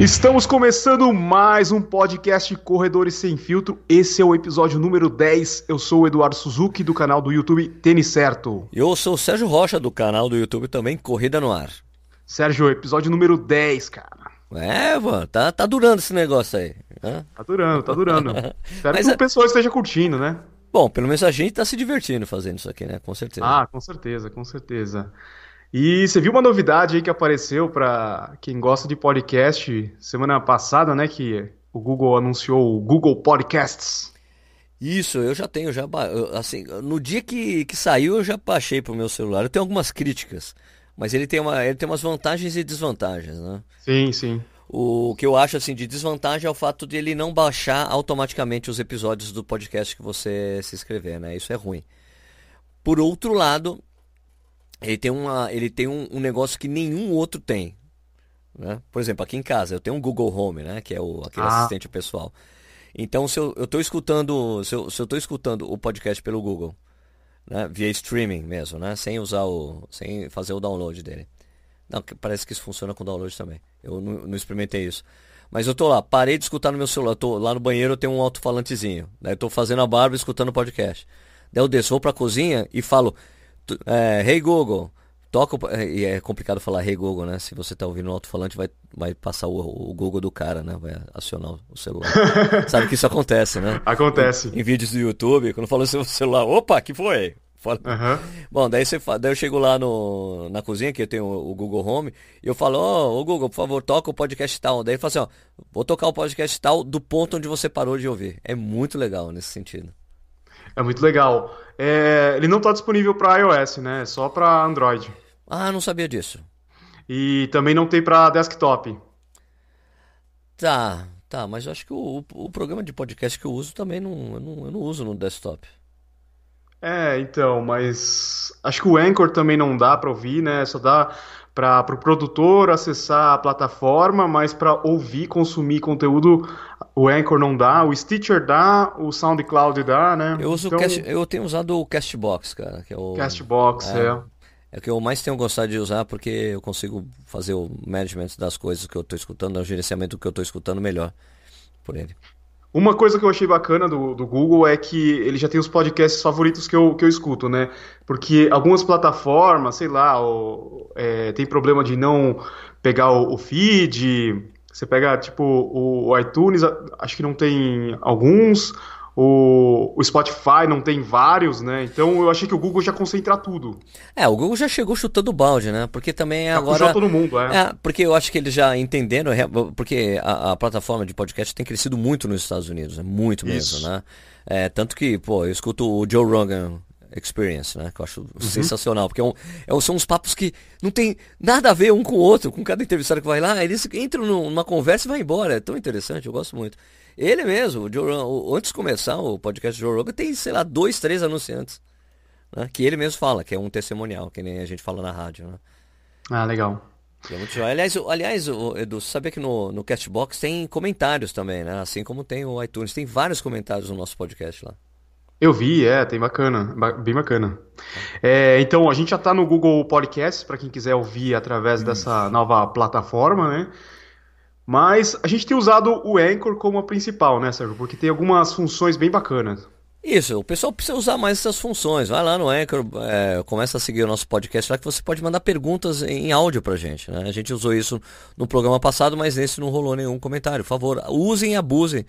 Estamos começando mais um podcast Corredores Sem Filtro. Esse é o episódio número 10. Eu sou o Eduardo Suzuki, do canal do YouTube Tênis Certo. Eu sou o Sérgio Rocha, do canal do YouTube também Corrida no Ar. Sérgio, episódio número 10, cara. É, mano, tá, tá durando esse negócio aí. Hã? Tá durando, tá durando. Espero Mas que é- o pessoal esteja curtindo, né? Bom, pelo menos a gente tá se divertindo fazendo isso aqui, né? Com certeza. Ah, com certeza, com certeza. E você viu uma novidade aí que apareceu para quem gosta de podcast semana passada, né? Que o Google anunciou o Google Podcasts. Isso, eu já tenho, já, assim, no dia que, que saiu eu já baixei pro meu celular. Eu tenho algumas críticas, mas ele tem uma, ele tem umas vantagens e desvantagens, né? Sim, sim. O que eu acho assim de desvantagem é o fato de ele não baixar automaticamente os episódios do podcast que você se inscrever, né? Isso é ruim. Por outro lado, ele tem, uma, ele tem um, um negócio que nenhum outro tem. Né? Por exemplo, aqui em casa eu tenho um Google Home, né? Que é o, aquele Ah. assistente pessoal. Então, se eu, tô escutando, se eu, se eu tô escutando o podcast pelo Google, né? Via streaming mesmo, né? Sem usar o, sem fazer o download dele. Não, parece que isso funciona com download também. Eu não, não experimentei isso. Mas eu tô lá, parei de escutar no meu celular. Tô lá no banheiro, eu tenho um alto-falantezinho. Daí eu tô fazendo a barba e escutando o podcast. Daí eu desço, vou pra cozinha e falo, é, Hey Google, toca o... po-" é, E é complicado falar Hey Google, né? Se você tá ouvindo no alto-falante, vai, vai passar o, o Google do cara, né? Vai acionar o celular. Sabe que isso acontece, né? Acontece. Em vídeos do YouTube, quando falou seu celular, opa, que foi? Fala- Aham. Bom, daí, você, daí eu chego lá no, na cozinha, que eu tenho o, o Google Home, e eu falo, ô ô, Google, por favor, toca o podcast tal. Daí ele fala assim, ó, vou tocar o podcast tal do ponto onde você parou de ouvir. É muito legal nesse sentido. É muito legal. É, ele não está disponível para iOS, né? É só para Android. Ah, não sabia disso. E também não tem para desktop. Tá, tá, mas eu acho que o, o, programa de podcast que eu uso também não, eu não, eu não uso no desktop. É, então, mas acho que o Anchor também não dá para ouvir, né? Só dá para o pro produtor acessar a plataforma, mas para ouvir, consumir conteúdo, o Anchor não dá, o Stitcher dá, o SoundCloud dá, né? Eu uso o Então, Cast, eu tenho usado o Castbox, cara, que é o Castbox, é, é. é o que eu mais tenho gostado de usar porque eu consigo fazer o management das coisas que eu tô escutando, o gerenciamento do que eu tô escutando melhor por ele. Uma coisa que eu achei bacana do, do Google é que ele já tem os podcasts favoritos que eu, que eu escuto, né? Porque algumas plataformas, sei lá, o- é, tem problema de não pegar o, o feed. Você pega, tipo, o, iTunes, acho que não tem alguns. O, o Spotify não tem vários, né? Então eu achei que o Google já concentra tudo. É, o Google já chegou chutando o balde, né? Porque também Tá agora todo mundo, é. É, porque eu acho que eles já entenderam, rea- porque a, a plataforma de podcast tem crescido muito nos Estados Unidos, né? Muito mesmo, Isso. né? É, tanto que, pô, eu escuto o Joe Rogan Experience, né? Que eu acho sensacional, porque é um- é são uns papos que não tem nada a ver um com o outro, com cada entrevistado que vai lá, eles entram num- numa conversa e vai embora, é tão interessante, eu gosto muito. Ele mesmo, o Joe o- antes de começar o podcast do Joe Rogan, tem, sei lá, dois, três anunciantes, né? Que ele mesmo fala, que é um testemunial, que nem a gente fala na rádio, né? Ah, legal. É muito. Aliás, o- aliás, o- Edu, você sabia que no, no Castbox tem comentários também, né? Assim como tem o iTunes. Tem vários comentários no nosso podcast lá. Eu vi, é, tem bacana, ba- bem bacana. É, então, a gente já tá no Google Podcast, para quem quiser ouvir através dessa nova plataforma, né? Mas a gente tem usado o Anchor como a principal, né, Sérgio? Porque tem algumas funções bem bacanas. Isso, o pessoal precisa usar mais essas funções. Vai lá no Anchor, é, começa a seguir o nosso podcast lá que você pode mandar perguntas em áudio pra gente, né? A gente usou isso no programa passado, mas nesse não rolou nenhum comentário. Por favor, usem e abusem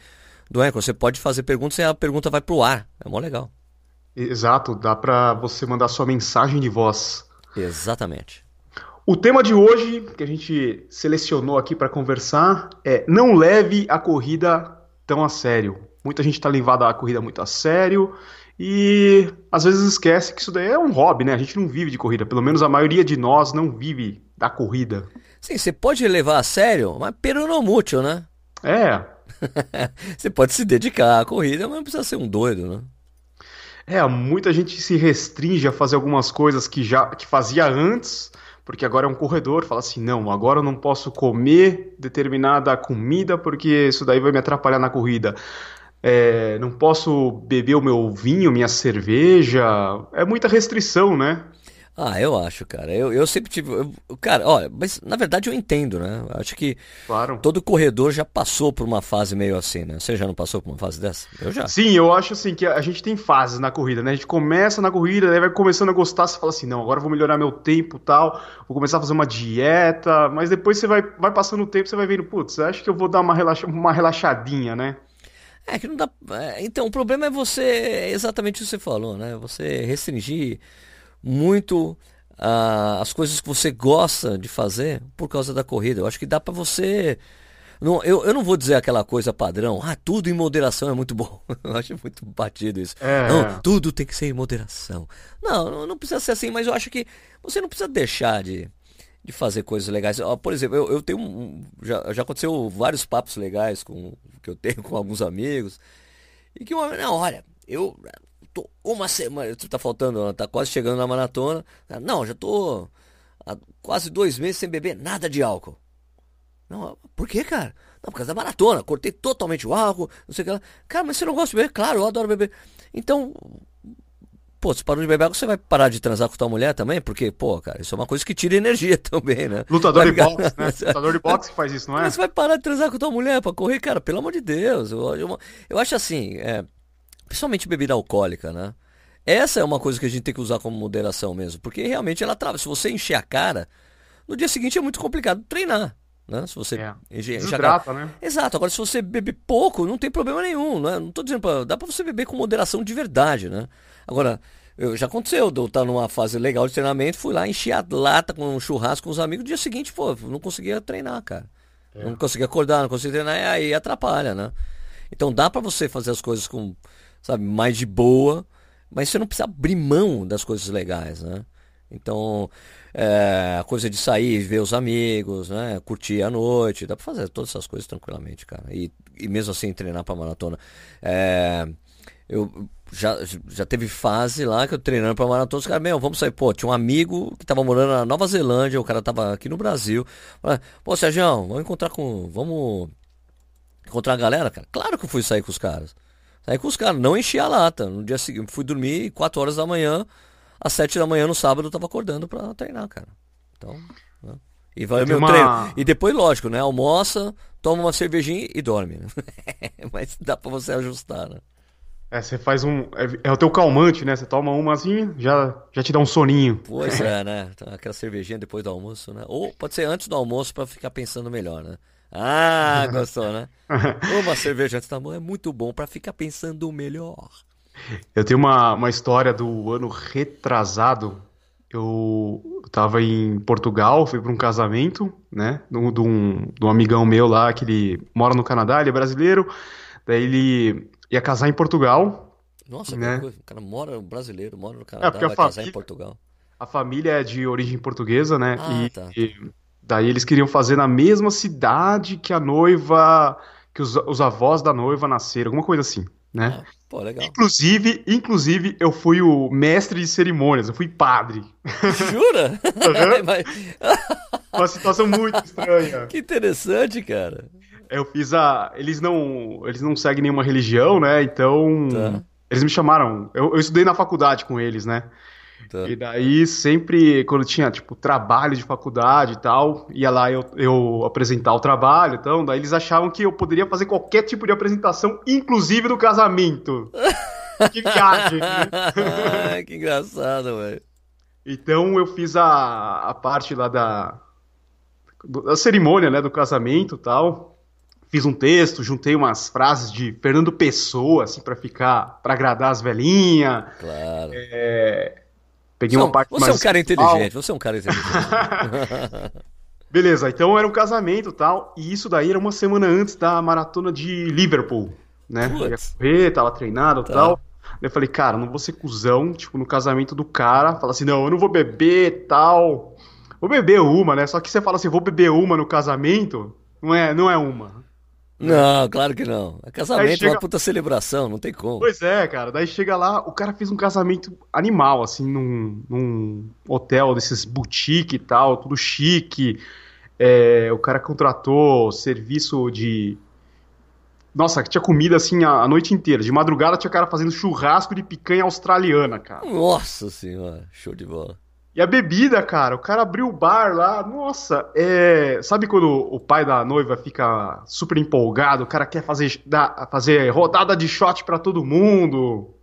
do Anchor. Você pode fazer perguntas e a pergunta vai pro ar. É mó legal. Exato, dá para você mandar sua mensagem de voz. Exatamente. O tema de hoje, que a gente selecionou aqui para conversar, é não leve a corrida tão a sério. Muita gente está levada a corrida muito a sério e às vezes esquece que isso daí é um hobby, né? A gente não vive de corrida, pelo menos a maioria de nós não vive da corrida. Sim, você pode levar a sério, mas pero no mucho, né? É, Você pode se dedicar à corrida, mas não precisa ser um doido, né? é, muita gente se restringe a fazer algumas coisas que já que fazia antes, porque agora é um corredor, fala assim, não, agora eu não posso comer determinada comida porque isso daí vai me atrapalhar na corrida. É, não posso beber o meu vinho, minha cerveja. É muita restrição, né? Ah, eu acho, cara. Eu, eu sempre tive. Eu, cara, olha, mas na verdade eu entendo, né? Acho que claro. todo corredor já passou por uma fase meio assim, né? Você já não passou por uma fase dessa? Eu já. Sim, eu acho assim que a gente tem fases na corrida, né? A gente começa na corrida, aí vai começando a gostar, você fala assim, não, agora eu vou melhorar meu tempo tal, vou começar a fazer uma dieta, mas depois você vai, vai passando o tempo, você vai vendo, putz, acho que eu vou dar uma, relaxa, uma relaxadinha, né? É que não dá. É, então, o problema é você. É exatamente o que você falou, né? Você restringir muito uh, as coisas que você gosta de fazer por causa da corrida. Eu acho que dá para você. Não, eu, eu não vou dizer aquela coisa padrão, ah, tudo em moderação é muito bom. eu acho muito batido isso. É. Não, tudo tem que ser em moderação. Não, não, não, precisa ser assim, mas eu acho que você não precisa deixar de, de fazer coisas legais. Por exemplo, eu, eu tenho um, já, já aconteceu vários papos legais com que eu tenho com alguns amigos. E que uma, não, olha, eu tô uma semana, tá faltando, tá quase chegando na maratona. Não, já tô há quase dois meses sem beber nada de álcool. Não, por que, cara? Não, por causa da maratona, cortei totalmente o álcool, não sei o que lá. Cara, mas você não gosta de beber? Claro, eu adoro beber. Então, pô, se parou de beber água, você vai parar de transar com tua mulher também? Porque, pô, cara, isso é uma coisa que tira energia também, né? Lutador vai de ficar... boxe, né? Lutador de boxe que faz isso, não é? Mas você vai parar de transar com tua mulher pra correr, cara, pelo amor de Deus. Eu, eu, eu acho assim, é, principalmente bebida alcoólica, né? Essa é uma coisa que a gente tem que usar como moderação mesmo, porque realmente ela trava. Se você encher a cara, no dia seguinte é muito complicado treinar. Né? Se você é. Desidrata, né? Exato. Agora, se você beber pouco, não tem problema nenhum. Né? Não tô dizendo pra... Dá pra você beber com moderação de verdade, né? Agora, eu, já aconteceu, eu estar numa fase legal de treinamento, fui lá, enchi a lata com um churrasco com os amigos, no dia seguinte, pô, não conseguia treinar, cara. É. Não conseguia acordar, não conseguia treinar, e aí atrapalha, né? Então dá para você fazer as coisas com sabe, mais de boa, mas você não precisa abrir mão das coisas legais, né? Então, é, a coisa de sair, ver os amigos, né? Curtir a noite, dá pra fazer todas essas coisas tranquilamente, cara. E, e mesmo assim treinar pra maratona. É, eu já, já teve fase lá que eu treinando pra maratona, os caras, meu, vamos sair. Pô, tinha um amigo que tava morando na Nova Zelândia, o cara tava aqui no Brasil. Pô, Sérgio, vamos encontrar com. Vamos encontrar a galera, cara. Claro que eu fui sair com os caras. Aí com os caras, não enchi a lata. No dia seguinte, fui dormir 4 horas da manhã, às 7 da manhã no sábado eu tava acordando pra treinar, cara. Então, né? E vai meu uma... treino. E depois, lógico, né? Almoça, toma uma cervejinha e dorme. Né? Mas dá pra você ajustar, né? É, você faz um. É, é, o teu calmante, né? Você toma uma assim, já, já te dá um soninho. Pois é, né? Então, aquela cervejinha depois do almoço, né? Ou pode ser antes do almoço para ficar pensando melhor, né? Ah, gostou, né? Uma cerveja antes da mão é muito bom para ficar pensando melhor. Eu tenho uma, uma história do ano retrasado. Eu tava em Portugal, fui para um casamento, né? De um, de, um, um amigão meu lá, que ele mora no Canadá, ele é brasileiro. Daí ele ia casar em Portugal. Nossa, né? o cara mora brasileiro, mora no Canadá, é, vai família, casar em Portugal. A família é de origem portuguesa, né? Ah, e, tá. e Daí eles queriam fazer na mesma cidade que a noiva, que os, os avós da noiva nasceram, alguma coisa assim, né? Ah, pô, legal. Inclusive, inclusive, eu fui o mestre de cerimônias, eu fui padre. Jura? Uma situação muito estranha. Que interessante, cara. Eu fiz a. Eles não. Eles não seguem nenhuma religião, né? Então. Tá. Eles me chamaram. Eu, eu estudei na faculdade com eles, né? Tá. E daí, sempre, quando tinha, tipo, trabalho de faculdade e tal, ia lá eu, eu apresentar o trabalho, então, daí eles achavam que eu poderia fazer qualquer tipo de apresentação, inclusive do casamento. que viagem! Né? que engraçado, velho. Então, eu fiz a, a parte lá da, da cerimônia, né, do casamento e tal. Fiz um texto, juntei umas frases de Fernando Pessoa, assim, para ficar, para agradar as velhinhas. Claro. É, Peguei uma parte você mais. Você é um cara inteligente, você é um cara inteligente. Beleza, então era um casamento tal, e isso daí era uma semana antes da maratona de Liverpool, né? Eu ia correr, tava treinado e tá. tal. Eu falei, cara, não vou ser cuzão, tipo, no casamento do cara, fala assim, não, eu não vou beber tal. Vou beber uma, né? Só que você fala assim, vou beber uma no casamento, não é, não é uma. Não, claro que não. É casamento chega... é uma puta celebração, não tem como. Pois é, cara. Daí chega lá, o cara fez um casamento animal, assim, num, num hotel desses boutique e tal, tudo chique. É, o cara contratou serviço de. Nossa, tinha comida assim a, a, noite inteira. De madrugada tinha cara fazendo churrasco de picanha australiana, cara. Nossa senhora, show de bola. E a bebida, cara, o cara abriu o bar lá, nossa, é... sabe quando o pai da noiva fica super empolgado, o cara quer fazer, fazer rodada de shot para todo mundo.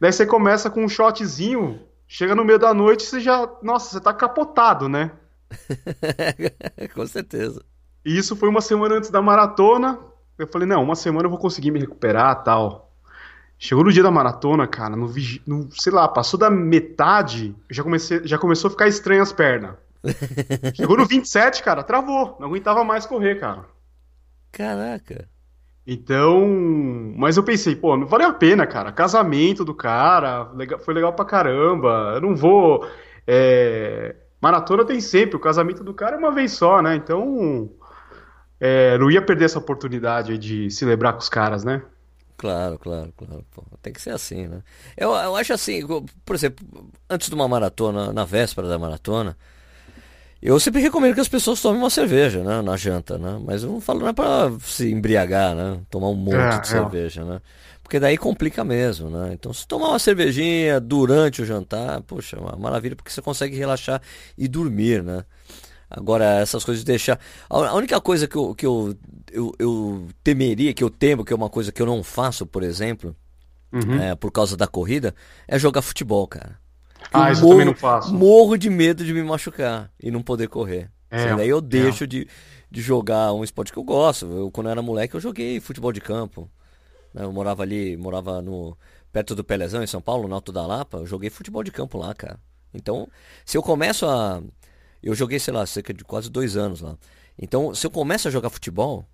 Daí você começa com um shotzinho, chega no meio da noite você já, nossa, você tá capotado, né? com certeza. E isso foi uma semana antes da maratona. Eu falei, não, uma semana eu vou conseguir me recuperar tal. Chegou no dia da maratona, cara, no, no sei lá, passou da metade, já, comecei, já começou a ficar estranho as pernas. Chegou no 27, cara, travou, não aguentava mais correr, cara. Caraca. Então, mas eu pensei, pô, não valeu a pena, cara. Casamento do cara, legal, foi legal pra caramba. Eu não vou. É... Maratona tem sempre, o casamento do cara é uma vez só, né? Então, é, não ia perder essa oportunidade de celebrar com os caras, né? Claro, claro, claro. Pô, tem que ser assim, né? Eu, eu acho assim, por exemplo, antes de uma maratona, na véspera da maratona, eu sempre recomendo que as pessoas tomem uma cerveja, né? Na janta, né? Mas eu não falo não é pra se embriagar, né? Tomar um monte é, de é. cerveja, né? Porque daí complica mesmo, né? Então, se tomar uma cervejinha durante o jantar, poxa, é uma maravilha, porque você consegue relaxar e dormir, né? Agora, essas coisas de deixar. A única coisa que, eu, que eu, eu, eu, temeria, que eu temo, que é uma coisa que eu não faço, por exemplo, uhum. é, por causa da corrida, é jogar futebol, cara. Ah, isso morro, eu também não faço. Morro de medo de me machucar e não poder correr. É, daí eu é. deixo é. de, de jogar um esporte que eu gosto. Eu, quando eu era moleque, eu joguei futebol de campo. Né? Eu morava ali, morava no perto do Pelezão, em São Paulo, no Alto da Lapa. Eu joguei futebol de campo lá, cara. Então, se eu começo a eu joguei, sei lá, cerca de quase dois anos lá. Então, se eu começo a jogar futebol,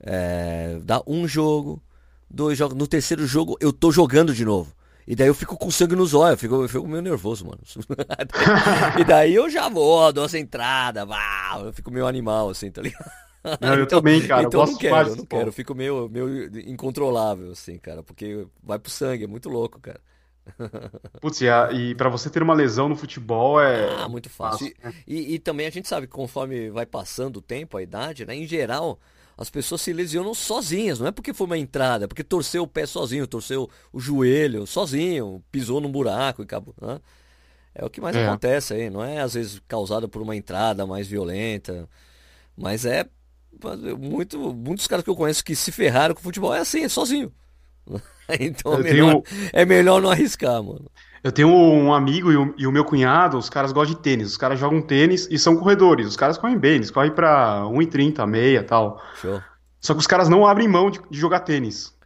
é, dá um jogo, dois jogos. No terceiro jogo, eu tô jogando de novo. E daí eu fico com sangue nos olhos, eu fico, eu fico meio nervoso, mano. e daí eu já vou, dou essa entrada, uau, eu fico meio animal, assim, tá ligado? Não, eu então, também, cara. Então eu não quero, eu não quero. Eu fico meio, meio incontrolável, assim, cara. Porque vai pro sangue, é muito louco, cara. Putz, e, e para você ter uma lesão no futebol é. Ah, muito fácil. fácil né? e, e, também a gente sabe que conforme vai passando o tempo, a idade, né? Em geral, as pessoas se lesionam sozinhas. Não é porque foi uma entrada, é porque torceu o pé sozinho, torceu o joelho sozinho, pisou num buraco e acabou. Né? É o que mais é. acontece aí. Não é às vezes causado por uma entrada mais violenta, mas é. Muito, muitos caras que eu conheço que se ferraram com o futebol é assim, é sozinho. então é melhor, tenho... é melhor não arriscar, mano. Eu tenho um amigo e o, e o, meu cunhado, os caras gostam de tênis. Os caras jogam tênis e são corredores. Os caras correm bem, eles correm pra 1,30, meia e tal. Show. Só que os caras não abrem mão de, de jogar tênis.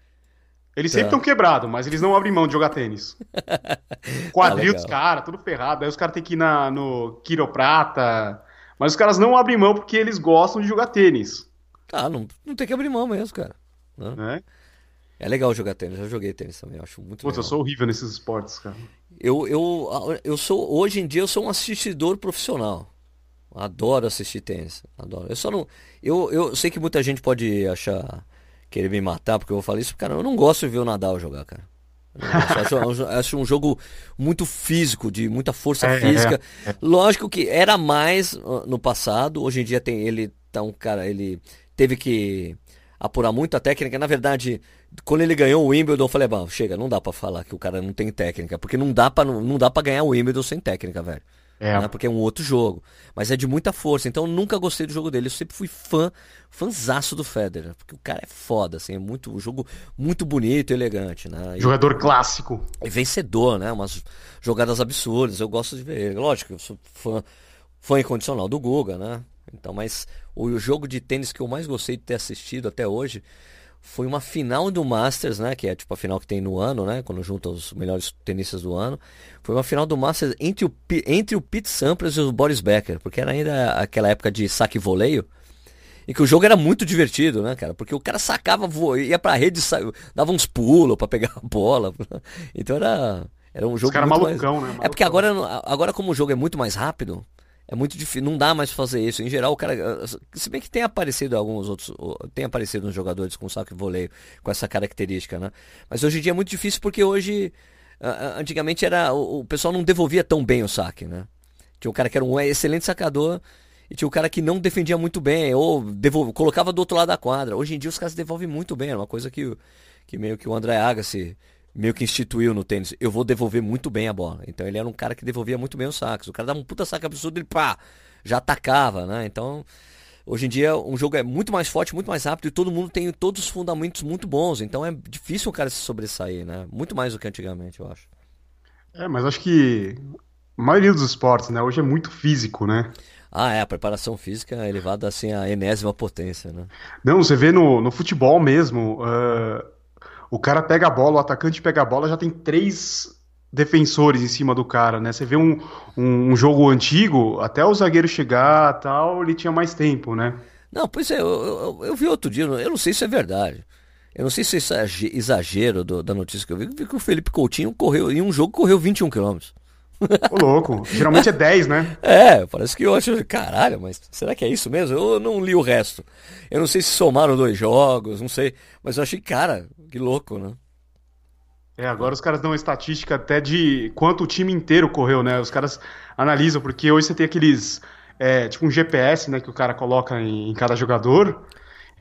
Eles tá. sempre estão quebrados, mas eles não abrem mão de jogar tênis. Quadril ah, dos caras, tudo ferrado. Aí os caras têm que ir na, no quiroprata. Mas os caras não abrem mão porque eles gostam de jogar tênis. Ah, não, não tem que abrir mão mesmo, cara. É? É legal jogar tênis, eu joguei tênis também, eu acho muito Putz, legal. eu sou horrível nesses esportes, cara. Eu, eu, eu sou, hoje em dia, eu sou um assistidor profissional. Adoro assistir tênis, adoro. Eu só não, eu, eu sei que muita gente pode achar, querer me matar porque eu vou falar isso, cara, eu não gosto de ver o Nadal jogar, cara. Eu acho, acho, um jogo muito físico, de muita força é, física. É, é. Lógico que era mais no passado, hoje em dia tem ele tá um cara, ele teve que apurar muito a técnica. Na verdade, quando ele ganhou o Wimbledon, eu falei, bom, chega, não dá para falar que o cara não tem técnica, porque não dá para não dá para ganhar o Wimbledon sem técnica, velho. É. Né? Porque é um outro jogo. Mas é de muita força. Então eu nunca gostei do jogo dele. Eu sempre fui fã, fãzaço do Federer. Porque o cara é foda, assim. É muito, um jogo muito bonito e elegante, né? E, Jogador clássico. E vencedor, né? Umas jogadas absurdas. Eu gosto de ver ele. Lógico, eu sou fã, fã incondicional do Guga, né? Então, mas o jogo de tênis que eu mais gostei de ter assistido até hoje foi uma final do Masters, né? Que é tipo a final que tem no ano, né? Quando junta os melhores tenistas do ano. Foi uma final do Masters entre o, entre o Pete Sampras e o Boris Becker, porque era ainda aquela época de saque e voleio. E que o jogo era muito divertido, né, cara? Porque o cara sacava, ia pra rede, dava uns pulos para pegar a bola. Então era, era um jogo. Os cara malucão, mais... né? Malucão. É porque agora, agora, como o jogo é muito mais rápido, é muito difícil, não dá mais fazer isso. Em geral, o cara. Se bem que tem aparecido alguns outros. Tem aparecido uns jogadores com saco e voleio com essa característica, né? Mas hoje em dia é muito difícil porque hoje. Antigamente era. O pessoal não devolvia tão bem o saque, né? Tinha um cara que era um excelente sacador e tinha um cara que não defendia muito bem, ou devolve, colocava do outro lado da quadra. Hoje em dia os caras devolvem muito bem, é uma coisa que, que meio que o André Agassi meio que instituiu no tênis, eu vou devolver muito bem a bola. Então ele era um cara que devolvia muito bem os saques. O cara dava um puta saque absurdo, ele pá, já atacava, né? Então, hoje em dia um jogo é muito mais forte, muito mais rápido e todo mundo tem todos os fundamentos muito bons. Então é difícil o cara se sobressair, né? Muito mais do que antigamente, eu acho. É, mas acho que a maioria dos esportes, né, hoje é muito físico, né? Ah, é, a preparação física é elevada assim à enésima potência, né? Não, você vê no, no futebol mesmo, uh, o cara pega a bola, o atacante pega a bola, já tem três defensores em cima do cara, né? Você vê um, um, um jogo antigo, até o zagueiro chegar tal, ele tinha mais tempo, né? Não, pois é, eu, eu, eu, vi outro dia, eu não sei se é verdade. Eu não sei se é exagero do, da notícia que eu vi, vi que o Felipe Coutinho correu, em um jogo correu 21 quilômetros. Ô, louco. Geralmente é 10, né? É, parece que eu acho. Caralho, mas será que é isso mesmo? Eu não li o resto. Eu não sei se somaram dois jogos, não sei. Mas eu achei, cara, que louco, né? É, agora os caras dão uma estatística até de quanto o time inteiro correu, né? Os caras analisam, porque hoje você tem aqueles. É, tipo um GPS, né? Que o cara coloca em, em cada jogador.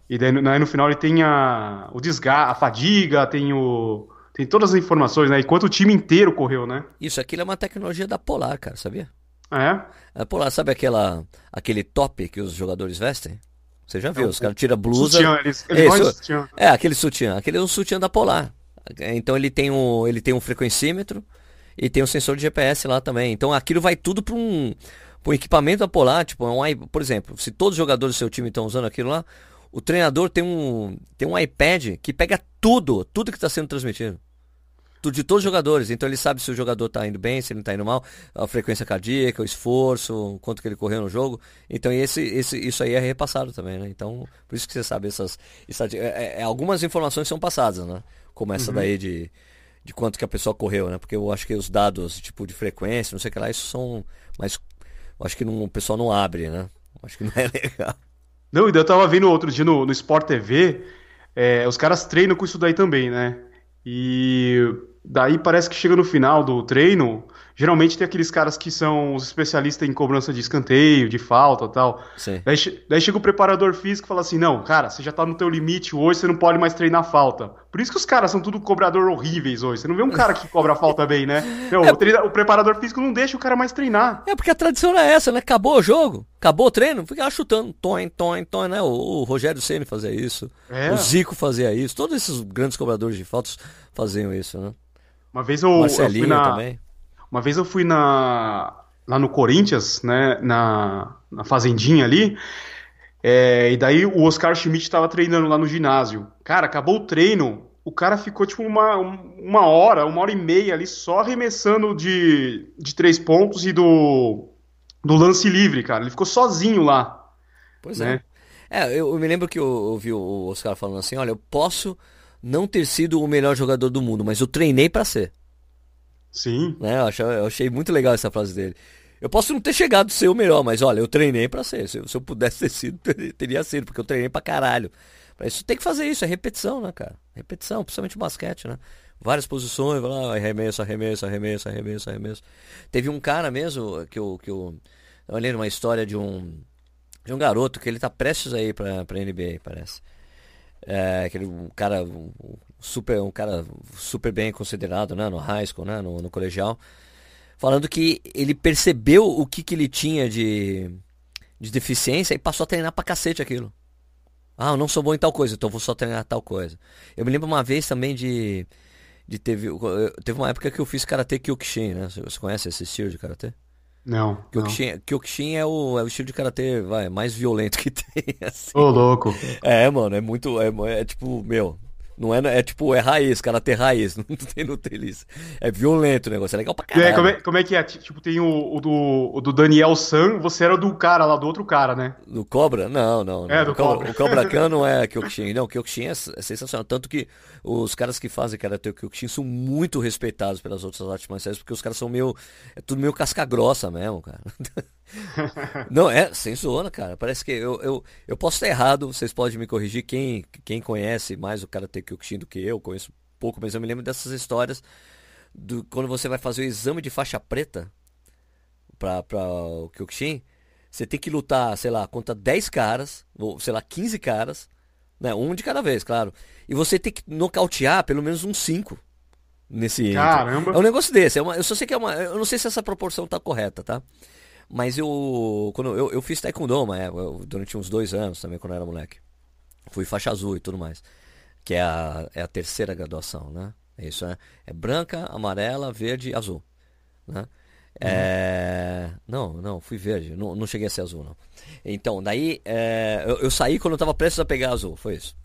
E daí, daí no final ele tem a, o desgaste, a fadiga, tem o tem todas as informações, né? E quanto o time inteiro correu, né? Isso, aquilo é uma tecnologia da Polar, cara, sabia? É? A Polar, sabe aquela, aquele top que os jogadores vestem? Você já viu, é, os caras tiram blusa. Sutiã, eles, eles Isso, sutiã. É, aquele sutiã. Aquele é um sutiã da Polar. Então ele tem um, ele tem um frequencímetro e tem um sensor de GPS lá também. Então aquilo vai tudo para um, um equipamento da Polar. Tipo, é um, por exemplo, se todos os jogadores do seu time estão usando aquilo lá, o treinador tem um, tem um iPad que pega tudo, tudo que está sendo transmitido de todos os jogadores. Então ele sabe se o jogador está indo bem, se ele está indo mal, a frequência cardíaca, o esforço, quanto que ele correu no jogo. Então esse, esse, isso aí é repassado também, né? Então, por isso que você sabe essas. essas é, é, é, algumas informações são passadas, né? Como essa uhum. daí de, de quanto que a pessoa correu, né? Porque eu acho que os dados, tipo, de frequência, não sei o que lá, isso são. Mas eu acho que não, o pessoal não abre, né? Acho que não é legal. Não, eu tava vendo outro dia no, no Sport TV, é, os caras treinam com isso daí também, né? E Daí parece que chega no final do treino, geralmente tem aqueles caras que são os especialistas em cobrança de escanteio, de falta tal. Daí, daí, chega o preparador físico e fala assim: não, cara, você já tá no teu limite hoje, você não pode mais treinar falta. Por isso que os caras são tudo cobrador horríveis hoje. Você não vê um cara que cobra falta bem, né? Não, é... o, treina, o, preparador físico não deixa o cara mais treinar. É porque a tradição é essa, né? Acabou o jogo, acabou o treino, fica chutando, toin, toin, toin, né? O, o Rogério Ceni fazia isso, é. o Zico fazia isso, todos esses grandes cobradores de faltas faziam isso, né? Uma vez eu, eu fui na. Também. Uma vez eu fui na. Lá no Corinthians, né? Na, na fazendinha ali. É, e daí o Oscar Schmidt estava treinando lá no ginásio. Cara, acabou o treino. O cara ficou tipo uma, uma hora, uma hora e meia ali só arremessando de, de três pontos e do, do lance livre, cara. Ele ficou sozinho lá. Pois né? é. É, eu, eu, me lembro que eu ouvi o Oscar falando assim: olha, eu posso não ter sido o melhor jogador do mundo, mas eu treinei para ser. Sim. Né? Eu, achei, eu achei muito legal essa frase dele. Eu posso não ter chegado a ser o melhor, mas olha, eu treinei para ser. Se, se, eu pudesse ter sido, teria sido, porque eu treinei pra caralho. Pra isso tem que fazer isso, é repetição, né, cara? Repetição, principalmente o basquete, né? Várias posições, vai lá, arremesso, arremesso, arremesso, arremesso, arremesso. Teve um cara mesmo que eu, que eu, eu olhei numa história de um, de um garoto que ele tá prestes aí pra, pra NBA, parece. É, aquele cara super um cara super bem considerado né, no high school né, no, no colegial falando que ele percebeu o que, que ele tinha de, de deficiência e passou a treinar pra cacete aquilo. Ah eu não sou bom em tal coisa então vou só treinar tal coisa. Eu me lembro uma vez também de de teve teve uma época que eu fiz karatê kyokushin né você conhece esse estilo de karatê não. Kyokushin, não. Kyokushin é, o, é o estilo de karatê vai, mais violento que tem. Assim. Ô, louco. É, mano, é muito. É, é tipo, meu, não é, é tipo, é raiz, cara ter raiz, não tem, não tem isso. É violento o negócio, é legal pra caralho. É, como, é, como é que é? Tipo, tem o, o, do, o do Daniel San, você era do cara lá, do outro cara, né? Do Cobra? Não, não. É, do o Cobra. O Cobra Khan não é Kyokushin. Não, Kyokushin é, é sensacional. Tanto que os caras que fazem Karate Kyokushin são muito respeitados pelas outras artes marciais, porque os caras são meio. É tudo meio casca grossa mesmo, cara. Não, é, sem zona, cara. Parece que eu, eu, eu posso estar errado, vocês podem me corrigir. Quem, quem conhece mais o Karate Kyokushin do que eu, conheço pouco, mas eu me lembro dessas histórias do quando você vai fazer o exame de faixa preta para o Kyokushin, você tem que lutar, sei lá, contra 10 caras, ou sei lá, 15 caras, né? Um de cada vez, claro. E você tem que nocautear pelo menos uns 5. Nesse Caramba. É um negócio desse. É uma, eu só sei que é uma. Eu não sei se essa proporção tá correta, tá? Mas eu. Quando eu, eu fiz taekwondo uma época, durante uns dois anos também, quando eu era moleque. Fui faixa azul e tudo mais. Que é a, é a terceira graduação, né? É isso, né? É branca, amarela, verde azul. Né? É... Não, não, fui verde. Não, não cheguei a ser azul, não. Então, daí é, eu, eu saí quando eu tava prestes a pegar azul, foi isso.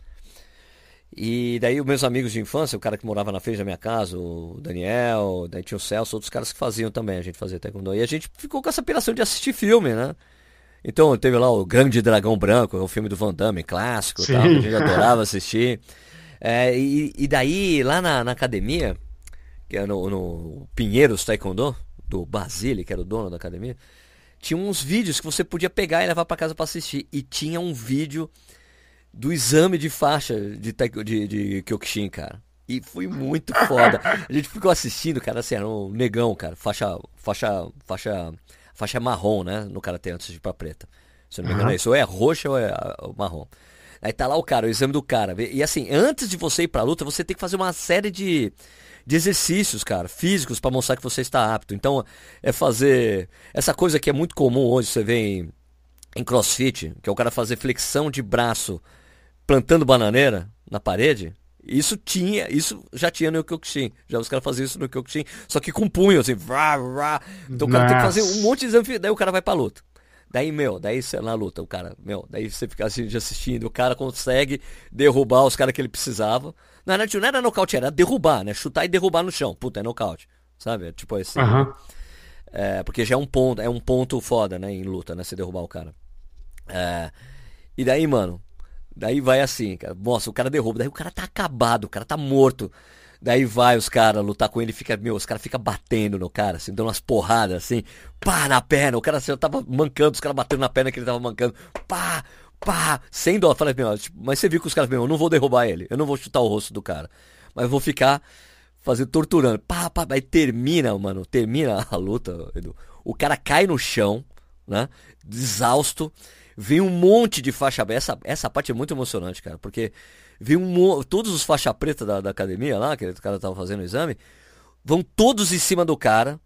E daí os meus amigos de infância, o cara que morava na frente da minha casa, o Daniel, daí tinha o Celso, outros caras que faziam também, a gente fazia taekwondo. E a gente ficou com essa piração de assistir filme, né? Então teve lá o Grande Dragão Branco, o filme do Van Damme, clássico, tal, que a gente adorava assistir. É, e, e daí, lá na, na academia, que é no, no Pinheiros Taekwondo, do Basile, que era o dono da academia, tinha uns vídeos que você podia pegar e levar pra casa pra assistir. E tinha um vídeo do exame de faixa de, de, de Kyokushin, cara. E foi muito foda. A gente ficou assistindo, cara, assim, era um negão, cara. Faixa, faixa, faixa, faixa marrom, né? No karatê antes de ir pra preta. Se eu não me engano Aham. é isso. Ou é roxa ou é ah, marrom. Aí tá lá o cara, o exame do cara. E assim, antes de você ir pra luta, você tem que fazer uma série de, de exercícios, cara, físicos pra mostrar que você está apto. Então, é fazer essa coisa que é muito comum hoje, você vê em, em crossfit, que é o cara fazer flexão de braço plantando bananeira na parede. Isso tinha, isso já tinha no Kyokushin. Já os caras faziam isso no Kyokushin, só que com punho, assim, vrá, vrá. Então o cara tem que fazer Nossa. um monte de exame, daí o cara vai pra luta. Daí, meu, daí você na luta, o cara, meu, daí você fica assim, assistindo, o cara consegue derrubar os caras que ele precisava. Na verdade, não era nocaute, era derrubar, né? Chutar e derrubar no chão. Puta, é nocaute. Sabe? É tipo assim. Aham. É, porque já é um ponto, é um ponto foda, né, em luta, né, se derrubar o cara. É, e daí, mano, daí vai assim, cara. Nossa, o cara derruba, daí o cara tá acabado, o cara tá morto. Daí vai os caras lutar com ele, fica, meu, os caras ficam batendo no cara, assim, dando umas porradas, assim, pá, na perna. O cara assim, tava mancando, os caras batendo na perna que ele tava mancando, pá, pá, sem dó. Falei, meu, tipo, mas você viu que os caras, meu, eu não vou derrubar ele, eu não vou chutar o rosto do cara, mas vou ficar fazendo, torturando. Pá, pá, aí termina, mano, termina a luta, Edu. O cara cai no chão, né, exausto, vem um monte de faixa preta. Essa, essa parte é muito emocionante, cara, porque vem um todos os faixa preta da, da academia lá, que o cara tava fazendo o exame, vão todos em cima do cara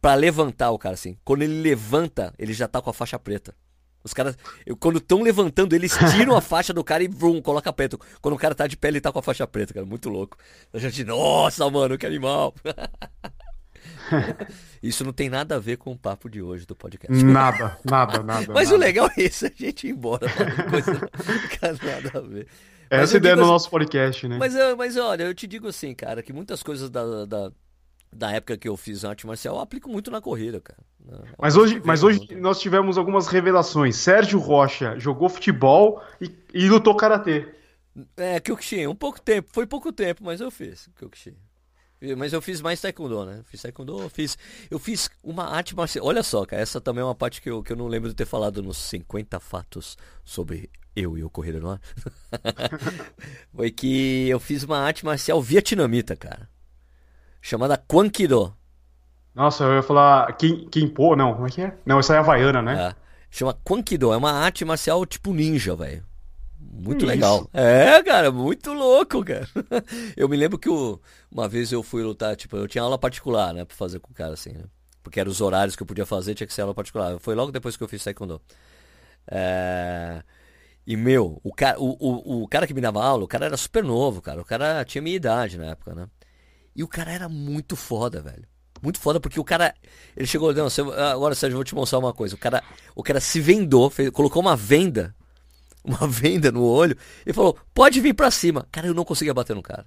pra levantar o cara assim. Quando ele levanta, ele já tá com a faixa preta. Os caras, quando estão levantando, eles tiram a faixa do cara e vrum, coloca preto. Quando o cara tá de pé, ele tá com a faixa preta, cara. Muito louco. A gente, nossa, mano, que animal. Isso não tem nada a ver com o papo de hoje do podcast. Nada, nada, nada. Mas nada. o legal é isso, a gente ir embora. Coisa que não nada a ver. Mas Essa é ideia do assim- nosso podcast, né? Mas, mas olha, eu te digo assim, cara, que muitas coisas da, da, da época que eu fiz arte marcial eu aplico muito na corrida, cara. Mas hoje, mas hoje nós tivemos algumas revelações. Sérgio Rocha jogou futebol e, e lutou karatê. É, Kyokushin, um pouco tempo, foi pouco tempo, mas eu fiz Kyokushin. Mas eu fiz mais taekwondo, né? Fiz taekwondo, fiz, eu fiz uma arte marcial. Olha só, cara, essa também é uma parte que eu, que eu não lembro de ter falado nos 50 fatos sobre eu e o Corrida no Ar. Foi que eu fiz uma arte marcial vietnamita, cara. Chamada Kwan Kido. Nossa, eu ia falar. Quem pô, não, como é que é? Não, essa é Havaiana, né? É. Chama Kwan Kido, é uma arte marcial tipo ninja, velho. Muito Que legal. isso? É, cara, muito louco, cara. Eu me lembro que uma vez eu fui lutar, tipo, eu tinha aula particular, né, pra fazer com o cara assim, né? Porque eram os horários que eu podia fazer, tinha que ser aula particular. Foi logo depois que eu fiz Taekwondo. É... E, meu, o cara, o, o, o cara que me dava aula, o cara era super novo, cara. O cara tinha minha idade na época, né? E o cara era muito foda, velho. Muito foda, porque o cara. Ele chegou, não, você- agora Sérgio, eu vou te mostrar uma coisa. O cara, o cara se vendou, fez- colocou uma venda, uma venda no olho, e falou: pode vir pra cima. Cara, eu não conseguia bater no cara.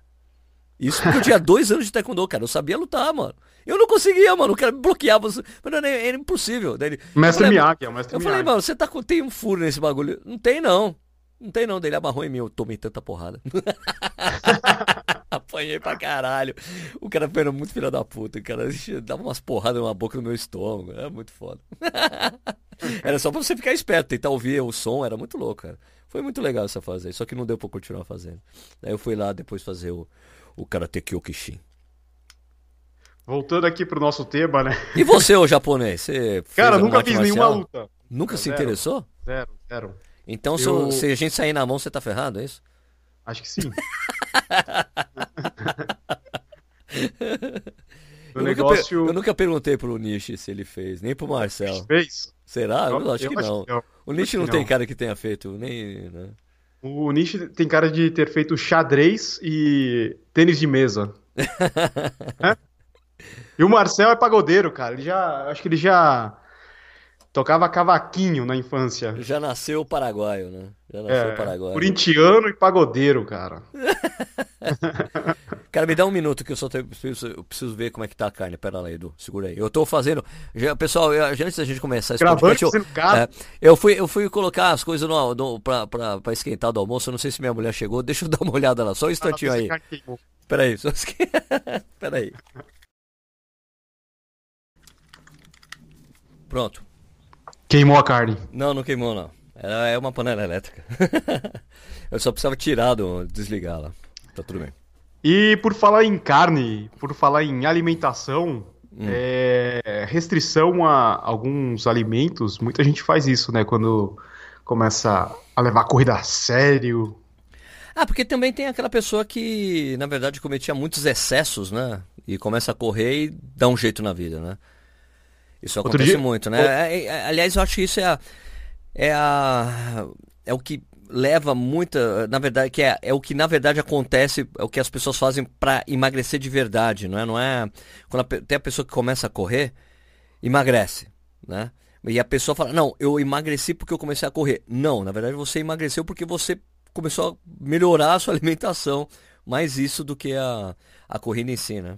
Isso porque eu tinha dois anos de taekwondo, cara. Eu sabia lutar, mano. Eu não conseguia, mano. O cara me bloqueava. Mas era, era impossível. Daí ele, Mestre falei, Miyagi, é o Mestre eu falei, mano, você tá com. Tem um furo nesse bagulho. Não tem, não. Não tem, não. Daí ele amarrou em mim. Eu tomei tanta porrada. Apanhei pra caralho. O cara foi muito filho da puta. O cara dava umas porradas na boca no meu estômago. Era muito foda. Era só pra você ficar esperto, tentar ouvir o som. Era muito louco, cara. Foi muito legal essa fase aí. Só que não deu pra continuar fazendo. Daí eu fui lá depois fazer o, o Karate Kyokushin. Voltando aqui pro nosso tema, né? E você, ô japonês? Você Cara, nunca fiz nenhuma luta. Nunca se Zero. interessou? Zero, zero. Então, se, Eu- se a gente sair na mão, você tá ferrado, é isso? Acho que sim. negócio. Eu nunca, eu nunca perguntei pro Nishi se ele fez, nem pro Marcel. Fez? Será? Eu, eu acho, que, acho não. que não. O Nishi não, não tem cara que tenha feito, nem. Né? O Nishi tem cara de ter feito xadrez e tênis de mesa. é? E o Marcel é pagodeiro, cara. Ele já. Acho que ele já tocava cavaquinho na infância. Já nasceu paraguaio, né? Já nasceu é, paraguaio. Corintiano e pagodeiro, cara. cara, me dá um minuto que eu só tenho, preciso, eu preciso ver como é que tá a carne. Pera lá, Edu, segura aí. Eu tô fazendo. Já, pessoal, eu, antes da gente começar esse Gravando, podcast, eu, é, eu, fui, eu fui colocar as coisas no, no, pra, pra, pra esquentar do almoço. Eu não sei se minha mulher chegou. Deixa eu dar uma olhada lá, só um instantinho ah, aí. Pera aí, só... Pera aí. Pronto. Queimou a carne. Não, não queimou não. Era, é uma panela elétrica. eu só precisava tirar do desligar lá. Tá tudo bem. E por falar em carne, por falar em alimentação, hum. é, restrição a alguns alimentos, muita gente faz isso, né? Quando começa a levar a corrida a sério. Ah, porque também tem aquela pessoa que, na verdade, cometia muitos excessos, né? E começa a correr e dá um jeito na vida, né? Isso Outro acontece dia... muito, né? É, é, aliás, eu acho que isso é a, é a é o que leva muita, na verdade, que é, é o que na verdade acontece, é o que as pessoas fazem para emagrecer de verdade, não é? Não é quando a, tem a pessoa que começa a correr, emagrece, né? E a pessoa fala: "Não, eu emagreci porque eu comecei a correr". Não, na verdade você emagreceu porque você começou a melhorar a sua alimentação, mais isso do que a a corrida em si, né?